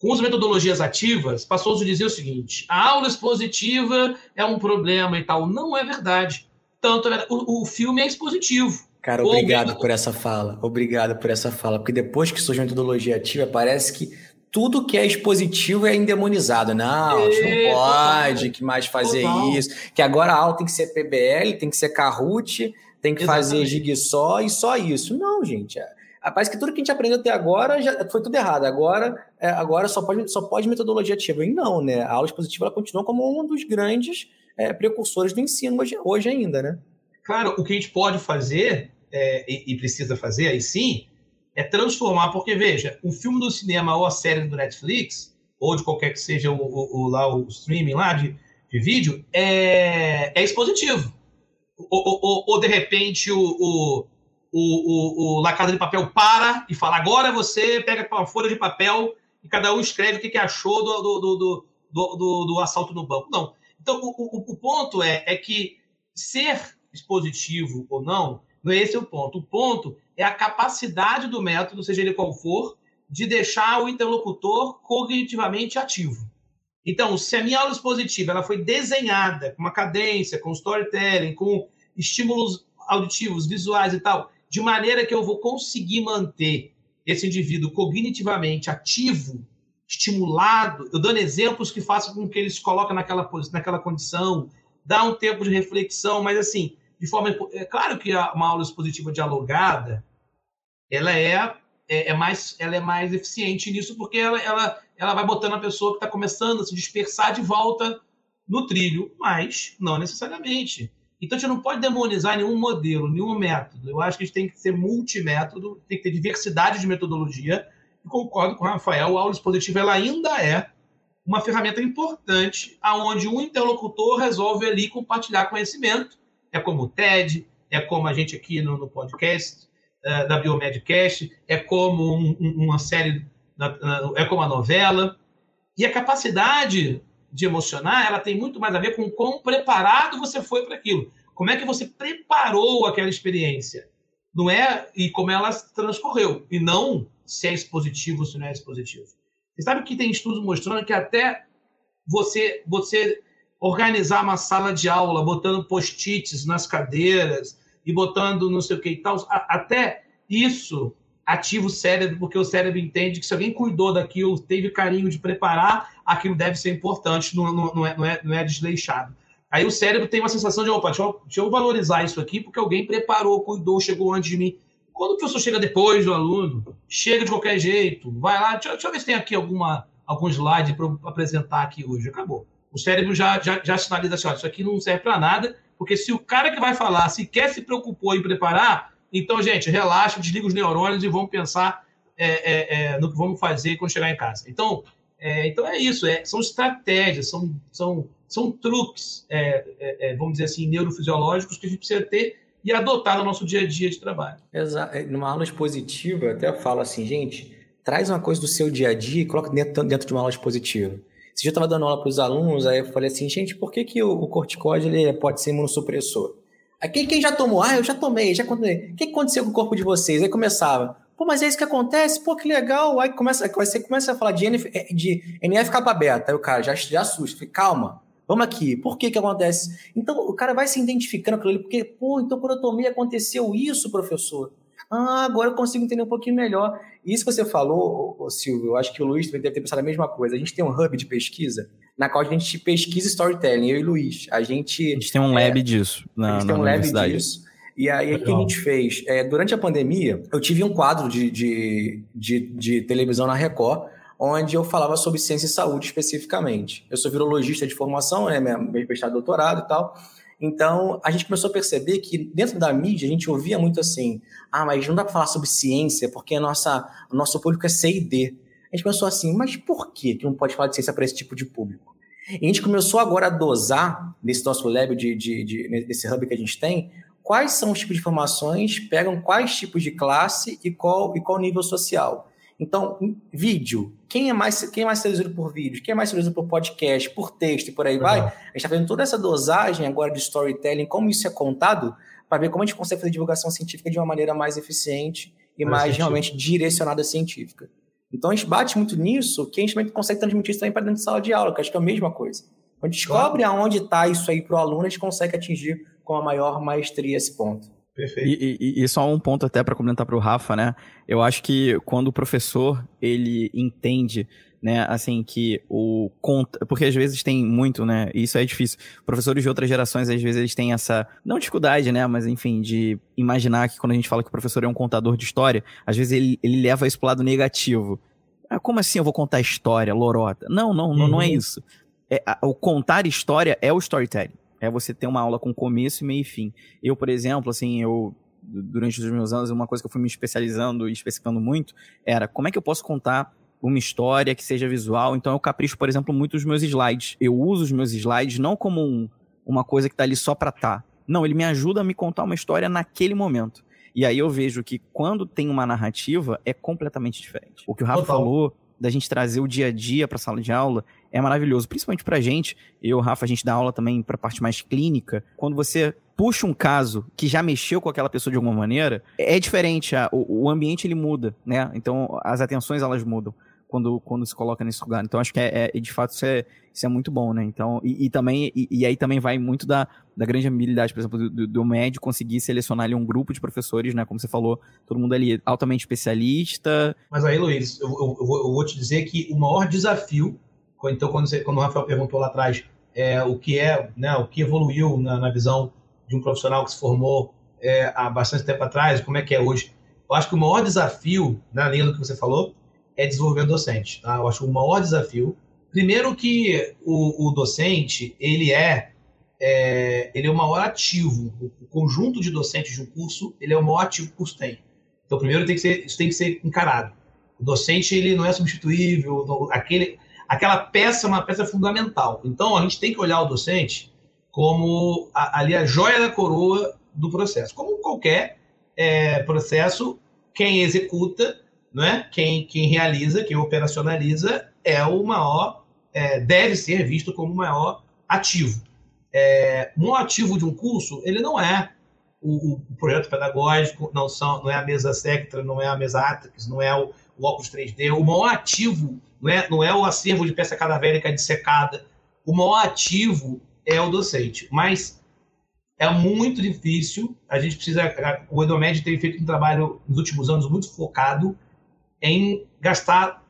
Com as metodologias ativas, passou a dizer o seguinte: a aula expositiva é um problema e tal. Não é verdade. Tanto é, o, o filme é expositivo. Cara, obrigado por essa fala. Obrigado por essa fala. Porque depois que surge a metodologia ativa, parece que tudo que é expositivo é endemonizado. Não, a gente não pode que mais fazer Total. isso. Que agora a aula tem que ser PBL, tem que ser Kahoot, tem que Exatamente. fazer Jigsaw e só isso. Não, gente. É, parece que tudo que a gente aprendeu até agora já foi tudo errado. Agora, é, agora só, pode, só pode metodologia ativa. E não, né? A aula expositiva ela continua como um dos grandes é, precursores do ensino hoje, hoje ainda, né? Claro, o que a gente pode fazer é, e, e precisa fazer aí sim é transformar, porque veja, um filme do cinema ou a série do Netflix, ou de qualquer que seja o, o, o lá o streaming lá de, de vídeo, é, é expositivo. Ou, ou, ou, de repente o, o, o, o, Casa de Papel para e fala: agora você pega uma folha de papel e cada um escreve o que, que achou do, do, do, do, do, assalto no banco. Não. Então, o, o, o ponto é, é que ser expositivo ou não, não é esse o ponto. O ponto é a capacidade do método, seja ele qual for, de deixar o interlocutor cognitivamente ativo. Então, se a minha aula expositiva ela foi desenhada com uma cadência, com storytelling, com estímulos auditivos, visuais e tal, de maneira que eu vou conseguir manter esse indivíduo cognitivamente ativo, estimulado, eu dando exemplos que façam com que ele se coloque naquela, naquela condição, dá um tempo de reflexão, mas assim, de forma. É claro que uma aula expositiva dialogada ela é, é, é mais, ela é mais eficiente nisso, porque ela, ela, ela vai botando a pessoa que está começando a se dispersar de volta no trilho, mas não necessariamente. Então a gente não pode demonizar nenhum modelo, nenhum método. Eu acho que a gente tem que ser multimétodo, tem que ter diversidade de metodologia. E concordo com o Rafael, a aula expositiva ela ainda é uma ferramenta importante, aonde um interlocutor resolve ali compartilhar conhecimento. É como o TED, é como a gente aqui no, no podcast uh, da Biomedcast, é como um, um, uma série, é como a novela. E a capacidade de emocionar, ela tem muito mais a ver com quão preparado você foi para aquilo. Como é que você preparou aquela experiência? Não é e como ela transcorreu, e não se é expositivo ou se não é expositivo. Você sabe que tem estudos mostrando que até você você organizar uma sala de aula, botando post-its nas cadeiras e botando não sei o que e tal, até isso ativa o cérebro, porque o cérebro entende que se alguém cuidou daquilo, teve carinho de preparar, aquilo deve ser importante, não, não, não, é, não, é, não é desleixado. Aí o cérebro tem uma sensação de, opa, deixa eu, deixa eu valorizar isso aqui, porque alguém preparou, cuidou, chegou antes de mim. Quando o professor chega depois do aluno, chega de qualquer jeito, vai lá, deixa, deixa eu ver se tem aqui alguma, algum slide para apresentar aqui hoje. Acabou. O cérebro já, já, já sinaliza assim, ó, isso aqui não serve para nada, porque se o cara que vai falar sequer se preocupou em preparar, então, gente, relaxa, desliga os neurônios e vamos pensar é, é, é, no que vamos fazer quando chegar em casa. Então, é, então é isso, é, são estratégias, são, são, são truques, é, vamos dizer assim, neurofisiológicos que a gente precisa ter e adotar no nosso dia a dia de trabalho. Exato. Numa aula expositiva, eu até falo assim, gente, traz uma coisa do seu dia a dia e coloca dentro, dentro de uma aula expositiva. Se eu estava dando aula para os alunos, aí eu falei assim, gente, por que, que o, corticóide ele pode ser imunossupressor? Quem, quem já tomou? Ah, eu já tomei, já tomei. O que aconteceu com o corpo de vocês? Aí começava. Pô, mas é isso que acontece? Pô, que legal. Aí começa, você começa a falar de, NF, eh, de NF capa beta. Aí o cara já, já assusta. Fica, calma, vamos aqui. Por que que acontece? Então o cara vai se identificando com ele, porque, pô, então quando eu tomei aconteceu isso, professor. Ah, agora eu consigo entender um pouquinho melhor. Isso que você falou, Silvio, eu acho que o Luiz deve ter pensado a mesma coisa. A gente tem um hub de pesquisa na qual a gente pesquisa storytelling, eu e Luiz. A gente, a gente tem um lab é, disso na, a gente tem um lab disso. E aí, o que a gente fez? É, durante a pandemia, eu tive um quadro de, de, de, de, televisão na Record, onde eu falava sobre ciência e saúde especificamente. Eu sou virologista de formação, né, meu mestrado doutorado e tal. Então, a gente começou a perceber que dentro da mídia a gente ouvia muito assim: ah, mas não dá para falar sobre ciência porque a nossa, o nosso público é C e D. A gente pensou assim, mas por que, que não pode falar de ciência para esse tipo de público? E a gente começou agora a dosar, nesse nosso lab, de, de, de, nesse hub que a gente tem, quais são os tipos de informações, pegam quais tipos de classe e qual, e qual nível social. Então, vídeo. Quem é mais quem é mais seduzido por vídeo? Quem é mais seduzido por podcast, por texto e por aí uhum. vai? A gente está fazendo toda essa dosagem agora de storytelling, como isso é contado, para ver como a gente consegue fazer divulgação científica de uma maneira mais eficiente e mais, mais realmente direcionada científica. Então a gente bate muito nisso, que a gente consegue transmitir isso também para dentro de sala de aula, que acho que é a mesma coisa. Quando a gente descobre claro. aonde está isso aí para o aluno, a gente consegue atingir com a maior maestria esse ponto. Perfeito. E, e, e só um ponto até para comentar para o Rafa, né? Eu acho que quando o professor ele entende, né, assim que o conta, porque às vezes tem muito, né? Isso é difícil. Professores de outras gerações às vezes eles têm essa não dificuldade, né, mas enfim, de imaginar que quando a gente fala que o professor é um contador de história, às vezes ele, ele leva isso pro lado negativo. Ah, como assim eu vou contar história, lorota? Não, não, uhum. não, não é uhum. isso. É, a, o contar história é o storytelling. É você ter uma aula com começo, meio e fim. Eu, por exemplo, assim, eu durante os meus anos, uma coisa que eu fui me especializando e especificando muito era como é que eu posso contar uma história que seja visual. Então eu capricho, por exemplo, muito os meus slides. Eu uso os meus slides não como um, uma coisa que tá ali só para tá. Não, ele me ajuda a me contar uma história naquele momento. E aí eu vejo que quando tem uma narrativa é completamente diferente. O que o Rafa Total. falou da gente trazer o dia a dia para a sala de aula é maravilhoso, principalmente pra gente. Eu, Rafa, a gente dá aula também para parte mais clínica. Quando você puxa um caso que já mexeu com aquela pessoa de alguma maneira, é diferente, a, o, o ambiente ele muda, né? Então as atenções elas mudam. Quando, quando se coloca nesse lugar. Então, acho que é, é de fato isso é, isso é muito bom, né? Então, e, e também, e, e, aí também vai muito da, da grande habilidade, por exemplo, do, do médio conseguir selecionar ali um grupo de professores, né? Como você falou, todo mundo ali altamente especialista. Mas aí, Luiz, eu, eu, eu, vou, eu vou, te dizer que o maior desafio, então, quando, você, quando o Rafael perguntou lá atrás é, o que é, né, o que evoluiu na, na visão de um profissional que se formou é, há bastante tempo atrás, como é que é hoje. Eu acho que o maior desafio, na linha do que você falou, é desenvolvimento docente. Tá? Eu acho o maior desafio, primeiro que o, o docente, ele é, é, ele é o maior ativo, o conjunto de docentes de um curso, ele é o maior ativo que o curso tem. Então, primeiro, tem que ser, isso tem que ser encarado. O docente, ele não é substituível, aquele, aquela peça é uma peça fundamental. Então, a gente tem que olhar o docente como a, ali a joia da coroa do processo. Como qualquer é, processo, quem executa, né, quem, quem realiza, quem operacionaliza é o maior, é, deve ser visto como o maior ativo. É, um ativo de um curso, ele não é o, o, projeto pedagógico, não, são, não é a mesa Sectra, não é a mesa Atrix, não é o, o óculos 3D. O maior ativo não é, não é o acervo de peça cadavérica dissecada. O maior ativo é o docente. Mas é muito difícil. A gente precisa. O Edomed tem feito um trabalho nos últimos anos muito focado em gastar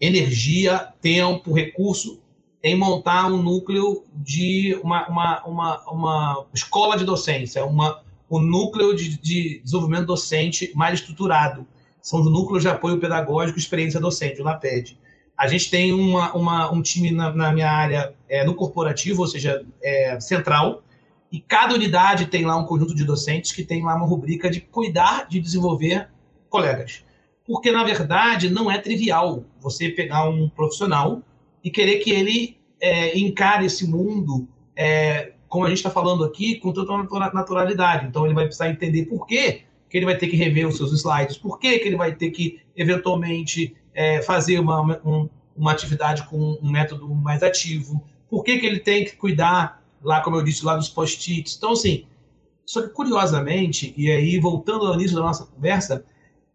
energia, tempo, recurso em montar um núcleo de uma, uma, uma, uma escola de docência, uma, um núcleo de, de desenvolvimento docente mais estruturado. São os núcleos de apoio pedagógico e experiência docente, o NAPED. A gente tem uma, uma, um time na, na minha área é, no corporativo, ou seja, é, central, e cada unidade tem lá um conjunto de docentes que tem lá uma rubrica de cuidar de desenvolver colegas. Porque, na verdade, não é trivial você pegar um profissional e querer que ele é, encare esse mundo, é, como a gente está falando aqui, com toda naturalidade. Então, ele vai precisar entender por que, que ele vai ter que rever os seus slides, por que, que ele vai ter que, eventualmente, é, fazer uma, um, uma atividade com um método mais ativo, por que, que ele tem que cuidar, lá como eu disse, lá dos post-its. Então, assim, só que curiosamente, e aí voltando ao início da nossa conversa,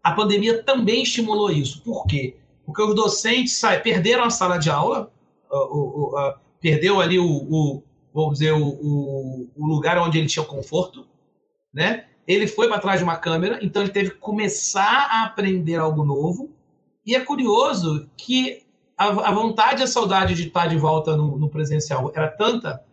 a pandemia também estimulou isso. Por quê? Porque os docentes perderam a sala de aula, uh, uh, uh, perdeu ali o, o vamos dizer, o, o, lugar onde ele tinha conforto, né? Ele foi para trás de uma câmera, então ele teve que começar a aprender algo novo, e é curioso que a, a vontade e a saudade de estar de volta no, no, presencial era tanta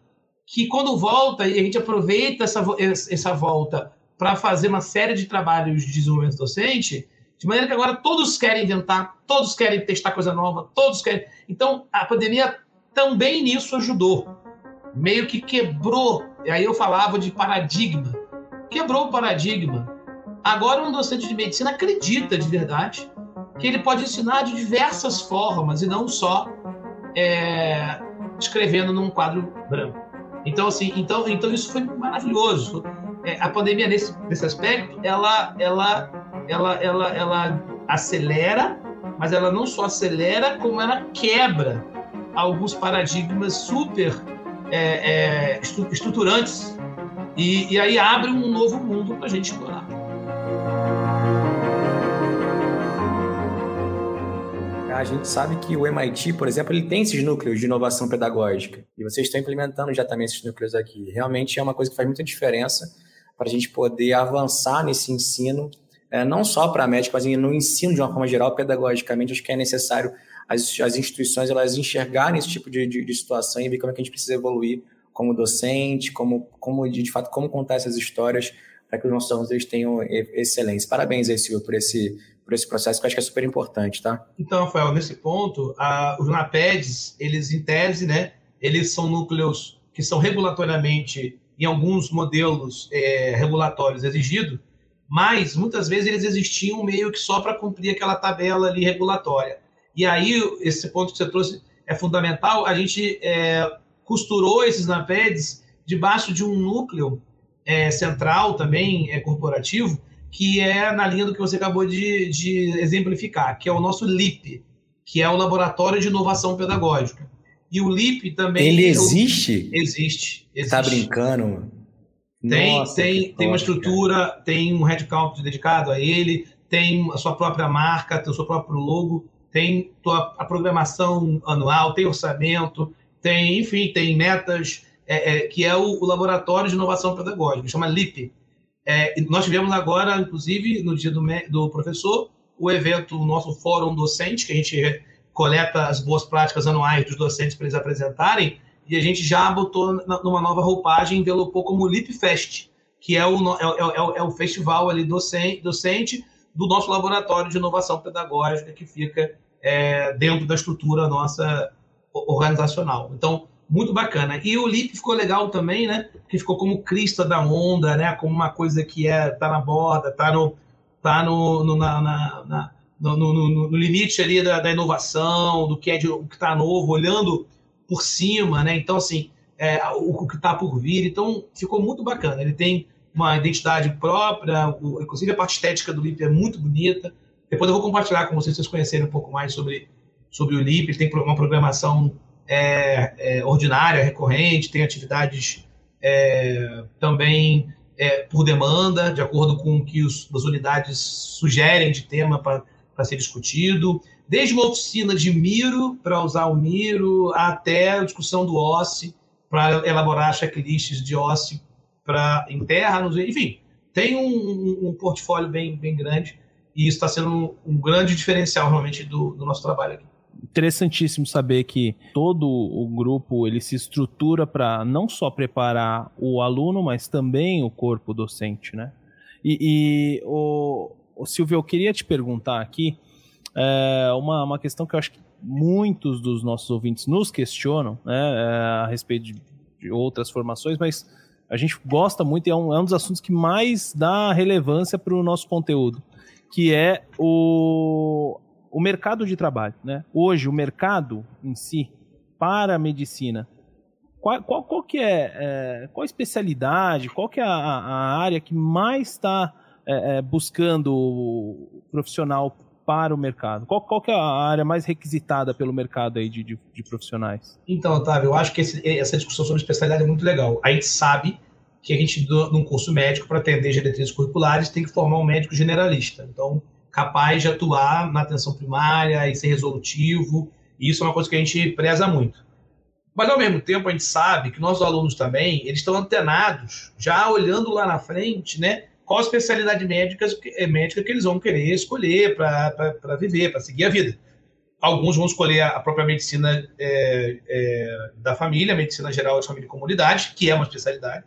que quando volta, e a gente aproveita essa, essa volta para fazer uma série de trabalhos de desenvolvimento docente, de maneira que agora todos querem inventar, todos querem testar coisa nova, todos querem. Então, a pandemia também nisso ajudou. Meio que quebrou, e aí eu falava de paradigma. Quebrou o paradigma. Agora um docente de medicina acredita de verdade que ele pode ensinar de diversas formas e não só é, escrevendo num quadro branco. Então, assim, então, então isso foi maravilhoso. É, a pandemia nesse, nesse aspecto, ela, ela, ela, ela, ela acelera, mas ela não só acelera, como ela quebra alguns paradigmas super é, é, estruturantes e, e aí abre um novo mundo para a gente explorar. A gente sabe que o MIT, por exemplo, ele tem esses núcleos de inovação pedagógica. E vocês estão implementando já também esses núcleos aqui. Realmente é uma coisa que faz muita diferença para a gente poder avançar nesse ensino, é, não só para a médica, mas no ensino de uma forma geral, pedagogicamente. Acho que é necessário as, as instituições elas enxergarem esse tipo de, de, de situação e ver como é que a gente precisa evoluir como docente, como, como de, de fato, como contar essas histórias para que os nossos alunos tenham excelência. Parabéns aí, Silvio, por esse, por esse processo que eu acho que é super importante, tá? Então, Rafael, nesse ponto, a, os NAPEDs, eles em tese, né, eles são núcleos que são regulatoriamente, em alguns modelos é, regulatórios exigidos, mas muitas vezes eles existiam meio que só para cumprir aquela tabela ali regulatória. E aí, esse ponto que você trouxe é fundamental, a gente é, costurou esses NAPEDs debaixo de um núcleo é, central também, é, corporativo, que é na linha do que você acabou de, de exemplificar, que é o nosso LIP, que é o Laboratório de Inovação Pedagógica. E o LIP também. Ele existe? É o... Existe. existe. Tá brincando? Tem, Nossa, tem, tem uma estrutura, cara. tem um headcount dedicado a ele, tem a sua própria marca, tem o seu próprio logo. tem a programação anual, tem orçamento, tem, enfim, tem metas, é, é, que é o, o, Laboratório de Inovação Pedagógica, chama LIP. É, nós tivemos agora, inclusive, no dia do, do professor, o evento, o nosso Fórum Docente, que a gente coleta as boas práticas anuais dos docentes para eles apresentarem, e a gente já botou numa nova roupagem, envelopou como LIP Fest, que é o, é, é, é o festival ali docente, docente do nosso laboratório de inovação pedagógica que fica é, dentro da estrutura nossa organizacional. Então, muito bacana. E o LIP ficou legal também, né? Que ficou como crista da onda, né? Como uma coisa que é tá na borda, tá no tá no, no na, na, na no, no, no, limite ali da, da, inovação, do que é de, o que está novo, olhando por cima, né? Então assim, é, o, o, que está por vir. Então ficou muito bacana. Ele tem uma identidade própria, o, inclusive a parte estética do LIP é muito bonita. Depois eu vou compartilhar com vocês, vocês conhecerem um pouco mais sobre, sobre o LIP. Ele tem uma programação é, é, ordinária, recorrente, tem atividades é, também é, por demanda, de acordo com o que os, as unidades sugerem de tema para ser discutido. Desde uma oficina de Miro, para usar o Miro, até a discussão do OSCE, para elaborar checklists de OSCE para em terra, enfim, tem um, um, um, portfólio bem, bem grande e isso está sendo um, um, grande diferencial realmente do, do nosso trabalho aqui interessantíssimo saber que todo o grupo ele se estrutura para não só preparar o aluno, mas também o corpo docente, né? E, e o, Silvio, eu queria te perguntar aqui é, uma, uma questão que eu acho que muitos dos nossos ouvintes nos questionam, né, é, a respeito de, de outras formações, mas a gente gosta muito e é um, é um dos assuntos que mais dá relevância para o nosso conteúdo, que é o, o mercado de trabalho. Né? Hoje, o mercado em si, para a medicina, qual, qual, qual que é, é, qual a especialidade, qual que é a, a área que mais está é, é, buscando profissional para o mercado? Qual, qual é a área mais requisitada pelo mercado aí de, de, de profissionais? Então, Otávio, eu acho que esse, essa discussão sobre especialidade é muito legal. A gente sabe que a gente, num curso médico, para atender diretrizes curriculares, tem que formar um médico generalista. Então, capaz de atuar na atenção primária e ser resolutivo. E isso é uma coisa que a gente preza muito. Mas, ao mesmo tempo, a gente sabe que nossos alunos também eles estão antenados, já olhando lá na frente, né? Qual a especialidade médica, é, médica que eles vão querer escolher para viver, para seguir a vida. Alguns vão escolher a própria medicina é, é, da família, medicina geral de família e comunidade, que é uma especialidade.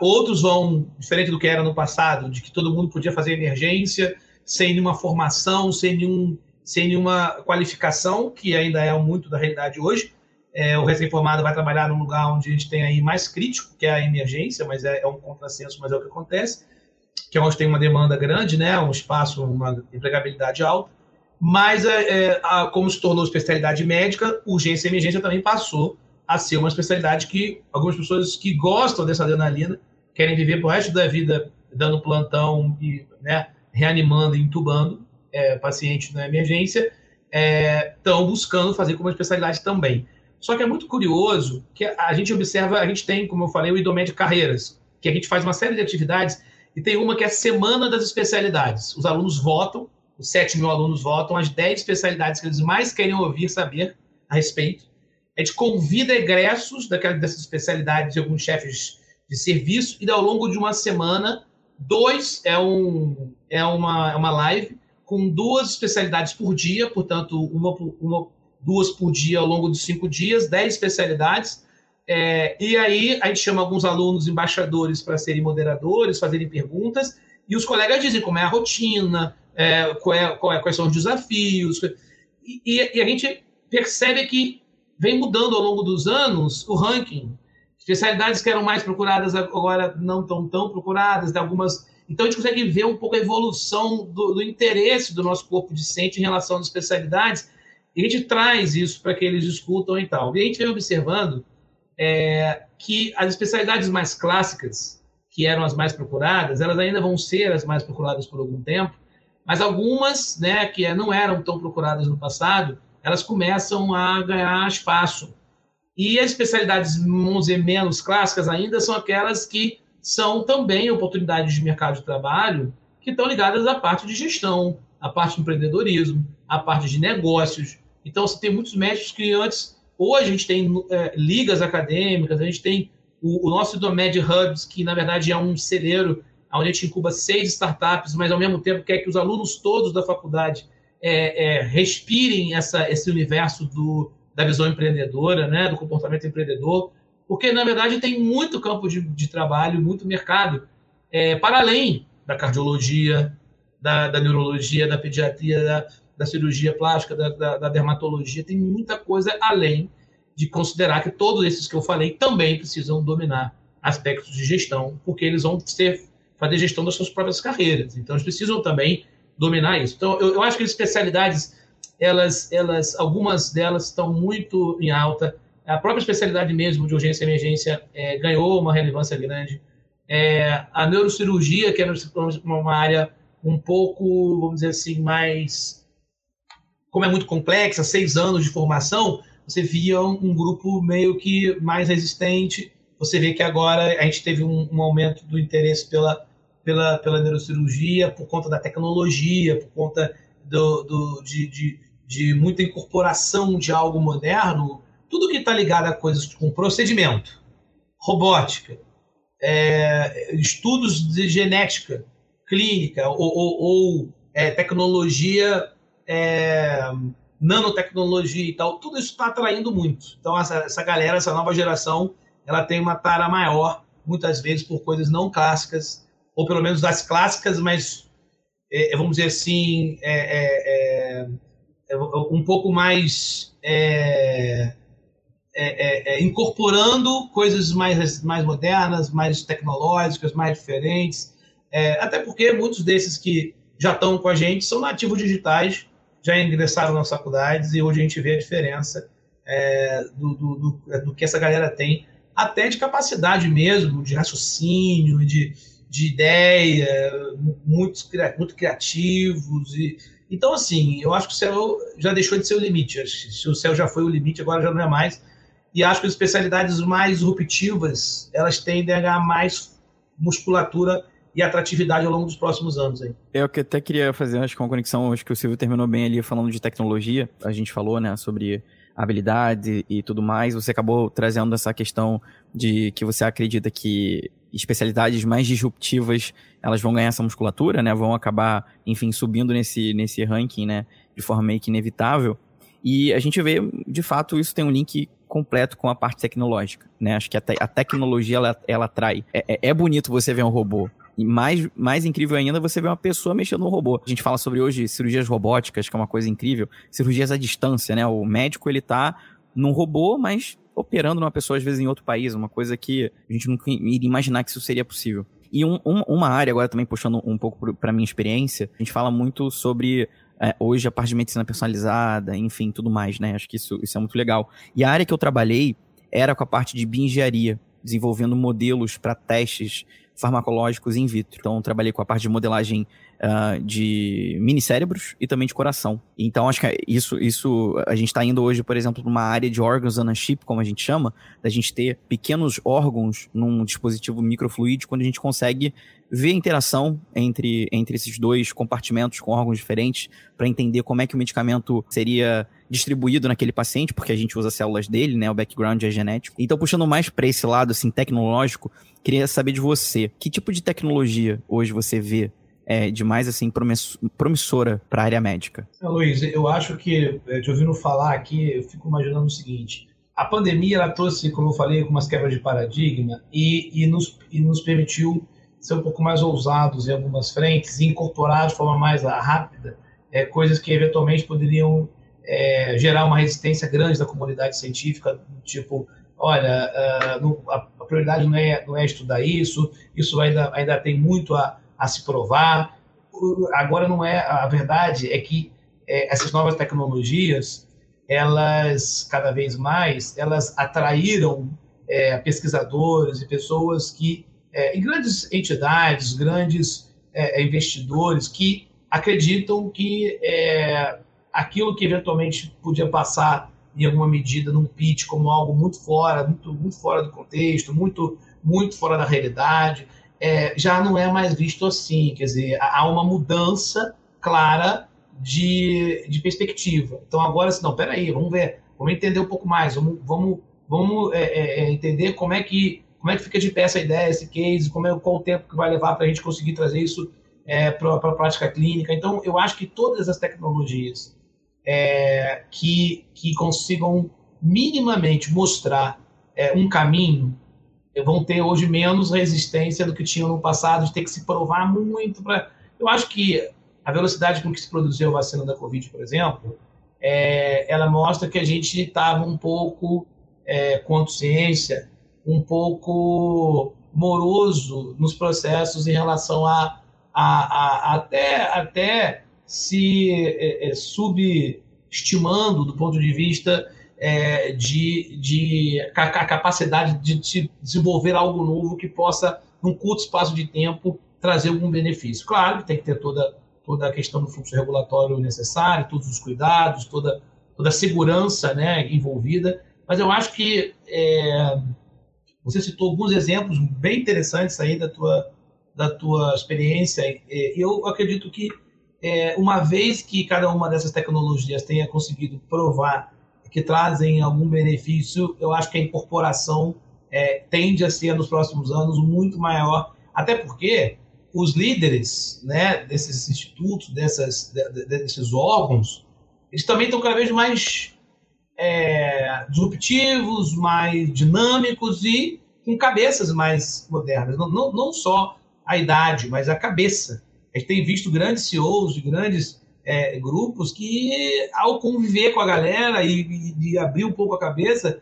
Outros vão, diferente do que era no passado, de que todo mundo podia fazer emergência sem nenhuma formação, sem, nenhum, sem nenhuma qualificação, que ainda é muito da realidade hoje. É, o recém-formado vai trabalhar num lugar onde a gente tem aí mais crítico, que é a emergência, mas é, é um contrassenso, mas é o que acontece que é onde tem uma demanda grande, né, um espaço, uma empregabilidade alta, mas é, é, a, como se tornou especialidade médica, urgência e emergência também passou a ser uma especialidade que algumas pessoas que gostam dessa adrenalina querem viver pro resto da vida dando plantão e né, reanimando e entubando é, pacientes na emergência, estão é, buscando fazer como especialidade também. Só que é muito curioso que a gente observa, a gente tem, como eu falei, o IDOMED Carreiras, que a gente faz uma série de atividades e tem uma que é a Semana das Especialidades. Os alunos votam, os 7 mil alunos votam, as 10 especialidades que eles mais querem ouvir, saber a respeito. A gente convida egressos daquela, dessas especialidades de alguns chefes de serviço, e ao longo de uma semana, dois é, um, é, uma, é uma live com duas especialidades por dia, portanto, uma, uma, duas por dia ao longo de cinco dias, dez especialidades, é, e aí a gente chama alguns alunos embaixadores para serem moderadores, fazerem perguntas, e os colegas dizem como é a rotina, é, qual é, qual é, quais são os desafios. E, e, a gente percebe que vem mudando ao longo dos anos o ranking. Especialidades que eram mais procuradas agora não estão tão procuradas, algumas. Então a gente consegue ver um pouco a evolução do, do interesse do nosso corpo discente em relação às especialidades, e a gente traz isso para que eles discutam e tal. E a gente vem observando é, que as especialidades mais clássicas, que eram as mais procuradas, elas ainda vão ser as mais procuradas por algum tempo, mas algumas, né, que não eram tão procuradas no passado, elas começam a ganhar espaço. E as especialidades, vamos dizer, menos clássicas ainda são aquelas que são também oportunidades de mercado de trabalho que estão ligadas à parte de gestão, a parte de empreendedorismo, a parte de negócios. Então, você tem muitos médicos que antes, hoje a gente tem é, ligas acadêmicas, a gente tem o, o nosso Idomed Hubs, que na verdade é um celeiro onde a gente incuba seis startups, mas ao mesmo tempo quer que os alunos todos da faculdade é, é, respirem essa, esse universo do, da visão empreendedora, né, do comportamento empreendedor, porque na verdade tem muito campo de, de trabalho, muito mercado, é, para além da cardiologia, da, da neurologia, da pediatria, da, da cirurgia plástica, da, da, da, dermatologia, tem muita coisa além de considerar que todos esses que eu falei também precisam dominar aspectos de gestão, porque eles vão ser, fazer gestão das suas próprias carreiras. Então, eles precisam também dominar isso. Então, eu, eu acho que as especialidades, elas, elas, algumas delas estão muito em alta. A própria especialidade mesmo de urgência e emergência é, ganhou uma relevância grande. É, a neurocirurgia, que é uma área um pouco, vamos dizer assim, mais. Como é muito complexa, seis anos de formação, você via um, grupo meio que mais resistente. Você vê que agora a gente teve um, um aumento do interesse pela, pela, pela neurocirurgia por conta da tecnologia, por conta do, do de, de, de, muita incorporação de algo moderno, tudo que está ligado a coisas com procedimento, robótica, é, estudos de genética clínica ou, ou, ou é, tecnologia, é, nanotecnologia e tal, tudo isso está atraindo muito. Então essa, essa galera, essa nova geração, ela tem uma tara maior, muitas vezes por coisas não clássicas, ou pelo menos das clássicas, mas é, é vamos dizer assim, é, é, é um pouco mais incorporando coisas mais, mais modernas, mais tecnológicas, mais diferentes. até porque muitos desses que já estão com a gente são nativos digitais, já ingressaram nas faculdades e hoje a gente vê a diferença do, do, do, do que essa galera tem, até de capacidade mesmo, de raciocínio, de, de ideia, muito, muito criativos. E, então, assim, eu acho que o céu já deixou de ser o limite. Se o céu já foi o limite, agora já não é mais. E acho que as especialidades mais disruptivas, elas tendem a ganhar mais musculatura e atratividade ao longo dos próximos anos. Aí. Eu que até queria fazer acho que uma conexão, acho que o Silvio terminou bem ali falando de tecnologia. A gente falou, né, sobre habilidade e tudo mais. Você acabou trazendo essa questão de que você acredita que especialidades mais disruptivas, elas vão ganhar essa musculatura, né? Vão acabar, enfim, subindo nesse, nesse ranking, né? De forma meio que inevitável. E a gente vê, de fato, isso tem um link completo com a parte tecnológica, né? Acho que a, te a tecnologia, ela, ela atrai. É, é, é bonito você ver um robô, e mais, mais incrível ainda você ver uma pessoa mexendo no robô. A gente fala sobre hoje cirurgias robóticas, que é uma coisa incrível. Cirurgias à distância, né? O médico, ele tá num robô, mas operando numa pessoa, às vezes, em outro país, uma coisa que a gente nunca iria imaginar que isso seria possível. E um, um, uma área, agora também puxando um pouco para minha experiência, a gente fala muito sobre é, hoje a parte de medicina personalizada, enfim, tudo mais, né? Acho que isso, isso é muito legal. E a área que eu trabalhei era com a parte de bioengenharia, desenvolvendo modelos para testes farmacológicos in vitro. Então, trabalhei com a parte de modelagem uh, de minicérebros e também de coração. Então, acho que isso, isso a gente está indo hoje, por exemplo, para uma área de órgãos on chip, como a gente chama, da gente ter pequenos órgãos num dispositivo microfluídico, quando a gente consegue ver a interação entre, entre esses dois compartimentos com órgãos diferentes para entender como é que o medicamento seria distribuído naquele paciente, porque a gente usa células dele, né? O background é genético. Então, puxando mais para esse lado assim tecnológico, queria saber de você, que tipo de tecnologia hoje você vê é, de mais assim promissora para a área médica? Luiz, eu acho que, é, te ouvindo falar aqui, eu fico imaginando o seguinte: a pandemia ela trouxe, como eu falei, algumas quebras de paradigma e, e, nos, e nos permitiu ser um pouco mais ousados em algumas frentes e incorporar de forma mais rápida é, coisas que eventualmente poderiam é, gerar uma resistência grande da comunidade científica, tipo, olha, uh, a, a, prioridade não é, não é estudar isso, isso ainda, ainda tem muito a, a se provar. Agora não é a verdade é que é, essas novas tecnologias elas cada vez mais elas atraíram é, pesquisadores e pessoas que é, grandes entidades, grandes é, investidores que acreditam que é, aquilo que eventualmente podia passar em alguma medida num pitch como algo muito fora, muito, muito fora do contexto, muito, muito fora da realidade, é, já não é mais visto assim. Quer dizer, há uma mudança clara de, de perspectiva. Então agora, assim, não, peraí, vamos ver, vamos entender um pouco mais, vamos, vamos, vamos é, é, é entender como é que como é que fica de pé essa ideia, esse case, como é, qual o tempo que vai levar para a gente conseguir trazer isso é, para a prática clínica. Então, eu acho que todas as tecnologias é, que, que consigam minimamente mostrar um caminho vão ter hoje menos resistência do que tinham no passado, de ter que se provar muito para. Eu acho que a velocidade com que se produziu a vacina da Covid, por exemplo, é, ela mostra que a gente estava um pouco é, com ciência, um pouco moroso nos processos em relação a, a, a até, até se é, é subestimando do ponto de vista é, de, de a capacidade de, de desenvolver algo novo que possa, num curto espaço de tempo, trazer algum benefício. Claro, tem que ter toda, toda a questão do fluxo regulatório necessário, todos os cuidados, toda, toda a segurança né, envolvida, mas eu acho que é, você citou alguns exemplos bem interessantes aí da tua, da tua experiência. Eu acredito que é, uma vez que cada uma dessas tecnologias tenha conseguido provar que trazem algum benefício, eu acho que a incorporação é, tende a ser nos próximos anos muito maior, até porque os líderes né, desses institutos, dessas, desses órgãos, eles também estão cada vez mais é, disruptivos, mais dinâmicos e com cabeças mais modernas. Não, não, não só a idade, mas a cabeça. A gente tem visto grandes CEOs de grandes é, grupos que, ao conviver com a galera e, e abrir um pouco a cabeça,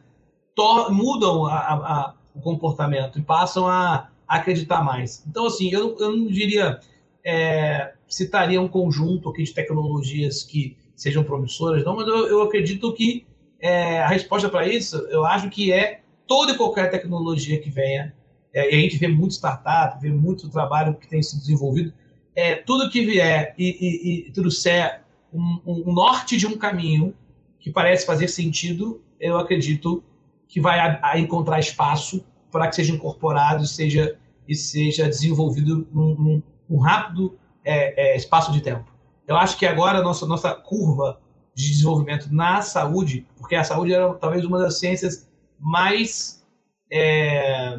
mudam a, a, o comportamento e passam a, a, acreditar mais. Então, assim, eu, eu não diria, é, citaria um conjunto aqui de tecnologias que sejam promissoras, não, mas eu, eu acredito que é, a resposta para isso, eu acho que é toda e qualquer tecnologia que venha, é, e a gente vê muito startup, vê muito trabalho que tem sido desenvolvido, é, tudo que vier e, e, e trouxer um, um, norte de um caminho que parece fazer sentido, eu acredito que vai a, a encontrar espaço para que seja incorporado seja, e seja desenvolvido num, num, num rápido é, é, espaço de tempo. Eu acho que agora a nossa, nossa curva de desenvolvimento na saúde, porque a saúde era talvez uma das ciências mais é,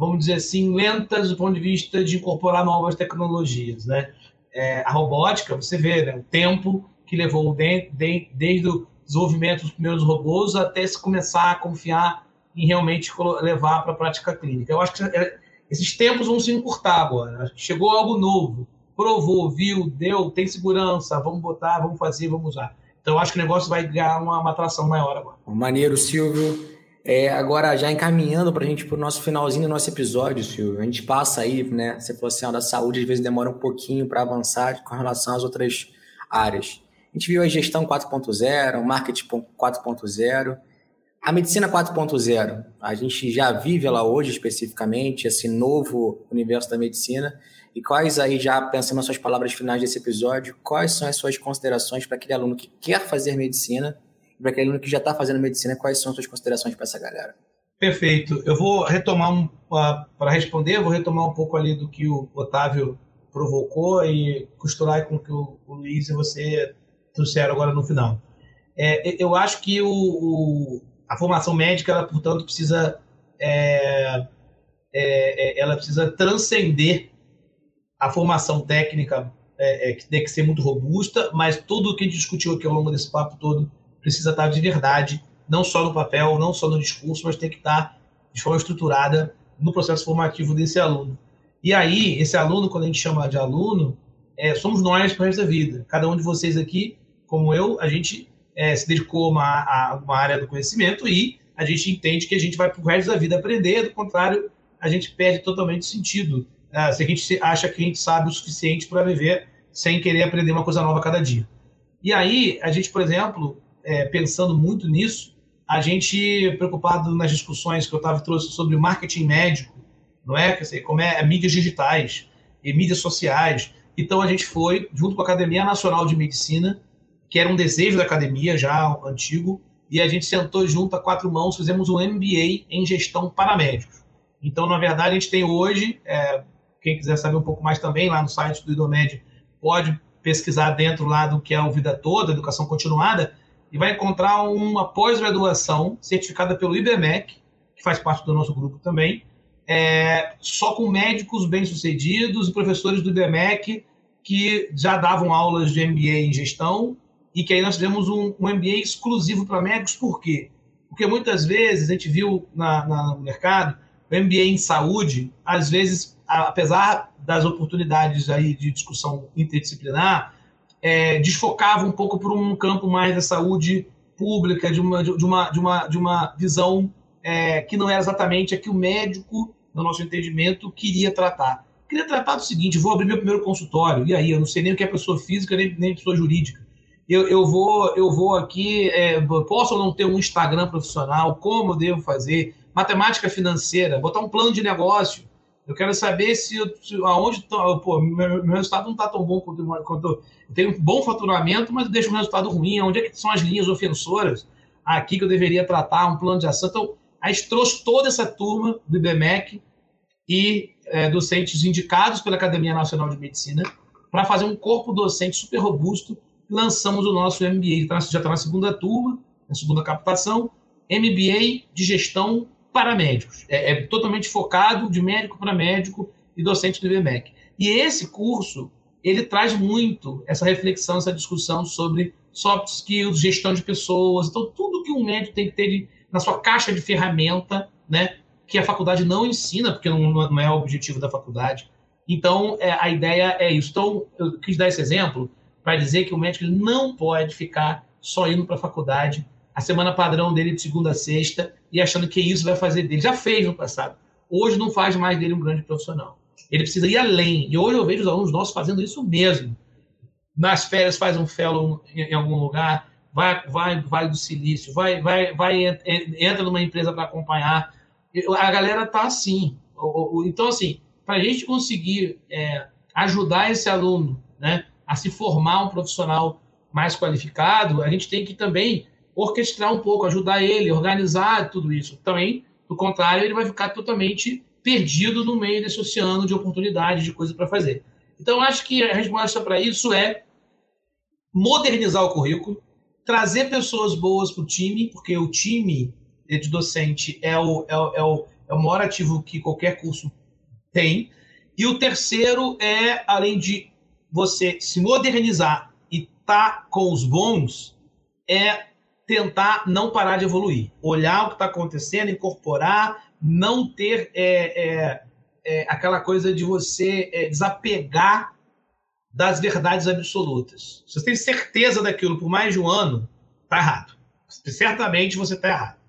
vamos dizer assim, lentas do ponto de vista de incorporar novas tecnologias, né? É, a robótica, você vê né, o tempo que levou de, de, desde o desenvolvimento dos primeiros robôs até se começar a confiar em realmente levar para a prática clínica. Eu acho que é, esses tempos vão se encurtar agora. Chegou algo novo, provou, viu, deu, tem segurança, vamos botar, vamos fazer, vamos usar. Então, eu acho que o negócio vai ganhar uma, uma atração maior agora. Maneiro, Silvio. É, agora, já encaminhando para a gente para o nosso finalzinho do nosso episódio, Silvio, a gente passa aí, né? Você falou assim, ó, da saúde às vezes demora um pouquinho para avançar com relação às outras áreas. A gente viu a gestão 4.0, o marketing 4.0, a medicina 4.0. A gente já vive ela hoje especificamente, esse novo universo da medicina. E quais aí, já pensando nas suas palavras finais desse episódio, quais são as suas considerações para aquele aluno que quer fazer medicina para aquele aluno que já está fazendo medicina, quais são as suas considerações para essa galera? Perfeito. Eu vou retomar, um, para responder, eu vou retomar um pouco ali do que o Otávio provocou e costurar com o que o, o Luiz e você trouxeram agora no final. É, eu acho que o, o, a formação médica, ela, portanto, precisa, é, é, é ela precisa transcender a formação técnica, é, é, que tem que ser muito robusta, mas tudo o que a gente discutiu aqui ao longo desse papo todo precisa estar de verdade, não só no papel, não só no discurso, mas tem que estar de forma estruturada no processo formativo desse aluno. E aí, esse aluno, quando a gente chama de aluno, é, somos nós para essa vida. Cada um de vocês aqui, como eu, a gente é, se dedicou a uma, a uma área do conhecimento e a gente entende que a gente vai para o resto da vida aprender, do contrário, a gente perde totalmente sentido. Uh, se a gente acha que a gente sabe o suficiente para viver sem querer aprender uma coisa nova cada dia. E aí, a gente, por exemplo, é, pensando muito nisso, a gente preocupado nas discussões que o Otávio trouxe sobre marketing médico, não é? Quer dizer, como é, é mídias digitais e mídias sociais. Então a gente foi junto com a Academia Nacional de Medicina, que era um desejo da academia já antigo, e a gente sentou junto a quatro mãos, fizemos um MBA em gestão para médicos. Então, na verdade, a gente tem hoje, é, quem quiser saber um pouco mais também, lá no site do IDOMED, pode pesquisar dentro lá do que é o Vida Toda, Educação Continuada, e vai encontrar uma pós-graduação certificada pelo IBMEC, que faz parte do nosso grupo também, é, só com médicos bem-sucedidos e professores do IBMEC que já davam aulas de MBA em gestão e que aí nós tivemos um, um MBA exclusivo para médicos, por quê? Porque muitas vezes a gente viu na, na, no mercado o MBA em saúde, às vezes, apesar das oportunidades aí de discussão interdisciplinar, é, desfocava um pouco para um campo mais da saúde pública, de uma, de uma, de uma, de uma visão é, que não era exatamente a que o médico, no nosso entendimento, queria tratar. Queria tratar do seguinte: vou abrir meu primeiro consultório, e aí? Eu não sei nem o que é pessoa física, nem, nem pessoa jurídica eu, eu, vou, eu vou aqui, é, posso ou não ter um Instagram profissional? Como eu devo fazer? Matemática financeira, botar um plano de negócio. Eu quero saber se, se aonde pô, meu, meu, resultado não está tão bom quanto, quanto eu tenho um bom faturamento, mas eu deixo um resultado ruim. Onde é que são as linhas ofensoras aqui que eu deveria tratar, um plano de ação? Então, a gente trouxe toda essa turma do IBMEC e é, docentes indicados pela Academia Nacional de Medicina para fazer um corpo docente super robusto lançamos o nosso MBA, tá já está na segunda turma, na segunda captação, MBA de gestão para médicos. É, é totalmente focado de médico para médico e docente do IBMEC. E esse curso, ele traz muito essa reflexão, essa discussão sobre soft skills, gestão de pessoas, então tudo que um médico tem que ter de, na sua caixa de ferramenta, né, que a faculdade não ensina, porque não, não é o objetivo da faculdade. Então, é, a ideia é isso. Então, eu quis dar esse exemplo, para dizer que o médico não pode ficar só indo para a faculdade, a semana padrão dele de segunda a sexta, e achando que isso vai fazer dele. Já fez no passado. Hoje não faz mais dele um grande profissional. Ele precisa ir além. E hoje eu vejo os alunos nossos fazendo isso mesmo. Nas férias faz um fellow em algum lugar, vai, vai Vale do Silício, vai, vai, vai entra numa empresa para acompanhar. A galera tá assim. Então, assim, para a gente conseguir é, ajudar esse aluno, né, a se formar um profissional mais qualificado, a gente tem que também orquestrar um pouco, ajudar ele, organizar tudo isso. Também, do contrário, ele vai ficar totalmente perdido no meio desse oceano de oportunidades, de coisas para fazer. Então, acho que a resposta para isso é modernizar o currículo, trazer pessoas boas para o time, porque o time de docente é o, é, o, é, o, é o maior ativo que qualquer curso tem. E o terceiro é, além de você se modernizar e tá com os bons é tentar não parar de evoluir, olhar o que está acontecendo, incorporar, não ter é, é, é, aquela coisa de você é, desapegar das verdades absolutas. Se você tem certeza daquilo por mais de um ano, tá errado. Certamente você está errado.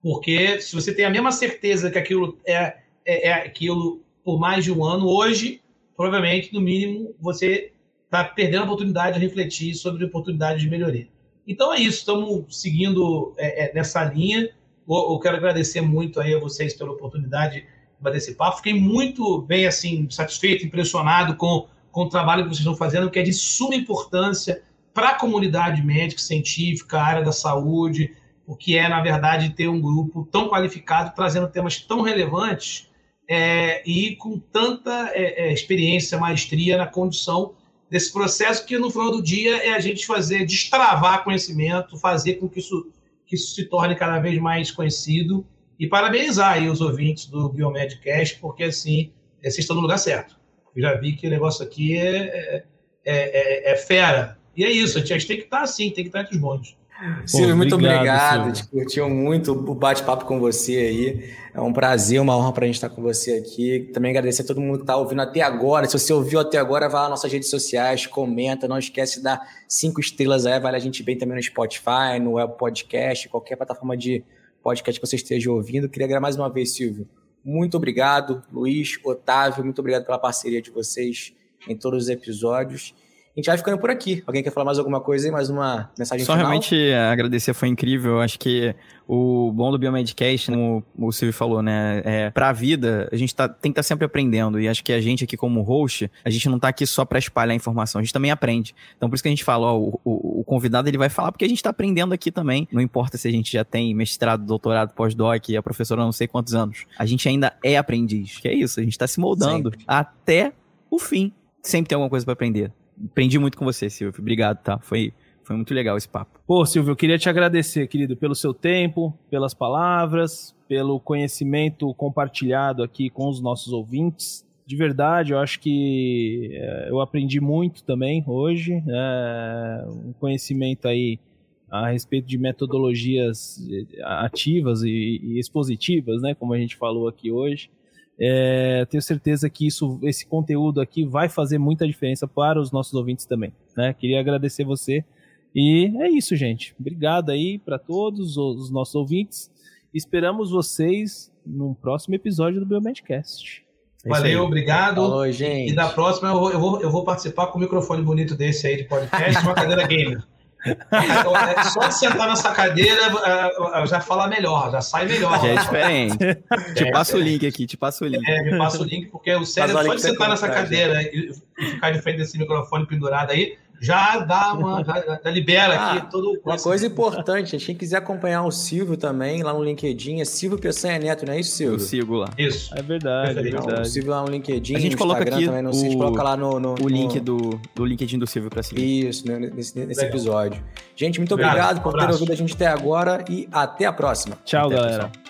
Porque se você tem a mesma certeza que aquilo é, é, é aquilo por mais de um ano, hoje provavelmente, no mínimo, você está perdendo a oportunidade de refletir sobre oportunidades de melhoria. Então é isso, estamos seguindo é, é, nessa linha. Eu, eu, quero agradecer muito aí a vocês pela oportunidade de bater esse papo. Fiquei muito bem assim satisfeito, impressionado com, com o trabalho que vocês estão fazendo, que é de suma importância para a comunidade médica, científica, área da saúde, o que é, na verdade, ter um grupo tão qualificado, trazendo temas tão relevantes é, e com tanta é, é, experiência, maestria na condição desse processo que no final do dia é a gente fazer destravar conhecimento, fazer com que isso, que isso se torne cada vez mais conhecido e parabenizar aí os ouvintes do Biomedcast, porque assim, vocês estão no lugar certo. Eu já vi que o negócio aqui é, é, é, é fera. E é isso, a gente tem que estar assim, tem que estar entre os bons. Silvio, muito obrigado. A gente curtiu muito o bate-papo com você aí. É um prazer, uma honra para a gente estar com você aqui. Também agradecer a todo mundo que está ouvindo até agora. Se você ouviu até agora, vá nas nossas redes sociais, comenta, não esquece de dar cinco estrelas aí, vale a gente bem também no Spotify, no Web Podcast, qualquer plataforma de podcast que você esteja ouvindo. Queria agradecer mais uma vez, Silvio. Muito obrigado, Luiz, Otávio, muito obrigado pela parceria de vocês em todos os episódios a gente vai ficando por aqui. Alguém quer falar mais alguma coisa aí? Mais uma mensagem Só final? realmente agradecer, foi incrível. Eu acho que o bom do Biomedcast, como o Silvio falou, né? É, pra vida, a gente tá, tem que estar tá sempre aprendendo. E acho que a gente aqui, como host, a gente não tá aqui só para espalhar informação, a gente também aprende. Então, por isso que a gente fala, ó, o, o, o convidado ele vai falar porque a gente tá aprendendo aqui também. Não importa se a gente já tem mestrado, doutorado, pós-doc, a professora não sei quantos anos. A gente ainda é aprendiz. Que é isso, a gente tá se moldando sempre. até o fim. Sempre tem alguma coisa para aprender. Aprendi muito com você, Silvio. Obrigado, tá? Foi, foi muito legal esse papo. Pô, Silvio, eu queria te agradecer, querido, pelo seu tempo, pelas palavras, pelo conhecimento compartilhado aqui com os nossos ouvintes. De verdade, eu acho que é, eu aprendi muito também hoje. É, um conhecimento aí a respeito de metodologias eh, ativas e, e expositivas, né, como a gente falou aqui hoje. É, tenho certeza que isso, esse conteúdo aqui vai fazer muita diferença para os nossos ouvintes também. Né? Queria agradecer você. E é isso, gente. Obrigado aí para todos os nossos ouvintes. Esperamos vocês num próximo episódio do Biomedcast. É Valeu, obrigado. Falou, gente. E da próxima eu vou, eu vou, eu vou participar com o microfone bonito desse aí de podcast, uma cadeira gamer. É, só de sentar nessa cadeira é, é, já fala melhor, já sai melhor. Já é diferente. te passo o link aqui, te passo o link. É, me passa o link, porque o cérebro só de sentar nessa cadeira e ficar de frente desse microfone pendurado aí, já dá uma. Já, já libera ah, aqui todo Uma coisa importante, quem quiser acompanhar o Silvio também, lá no LinkedIn, é Silvio Peçanha Neto, não é isso, Silvio? Eu sigo lá. Isso. É verdade, é verdade. o Silvio lá no LinkedIn, a gente coloca aqui também, no, o, a gente coloca lá no, no o link do, do LinkedIn do Silvio pra seguir. Isso, né, nesse, nesse episódio. Gente, muito obrigado, obrigado por ter ouvido a gente até agora e até a próxima. Tchau, até galera.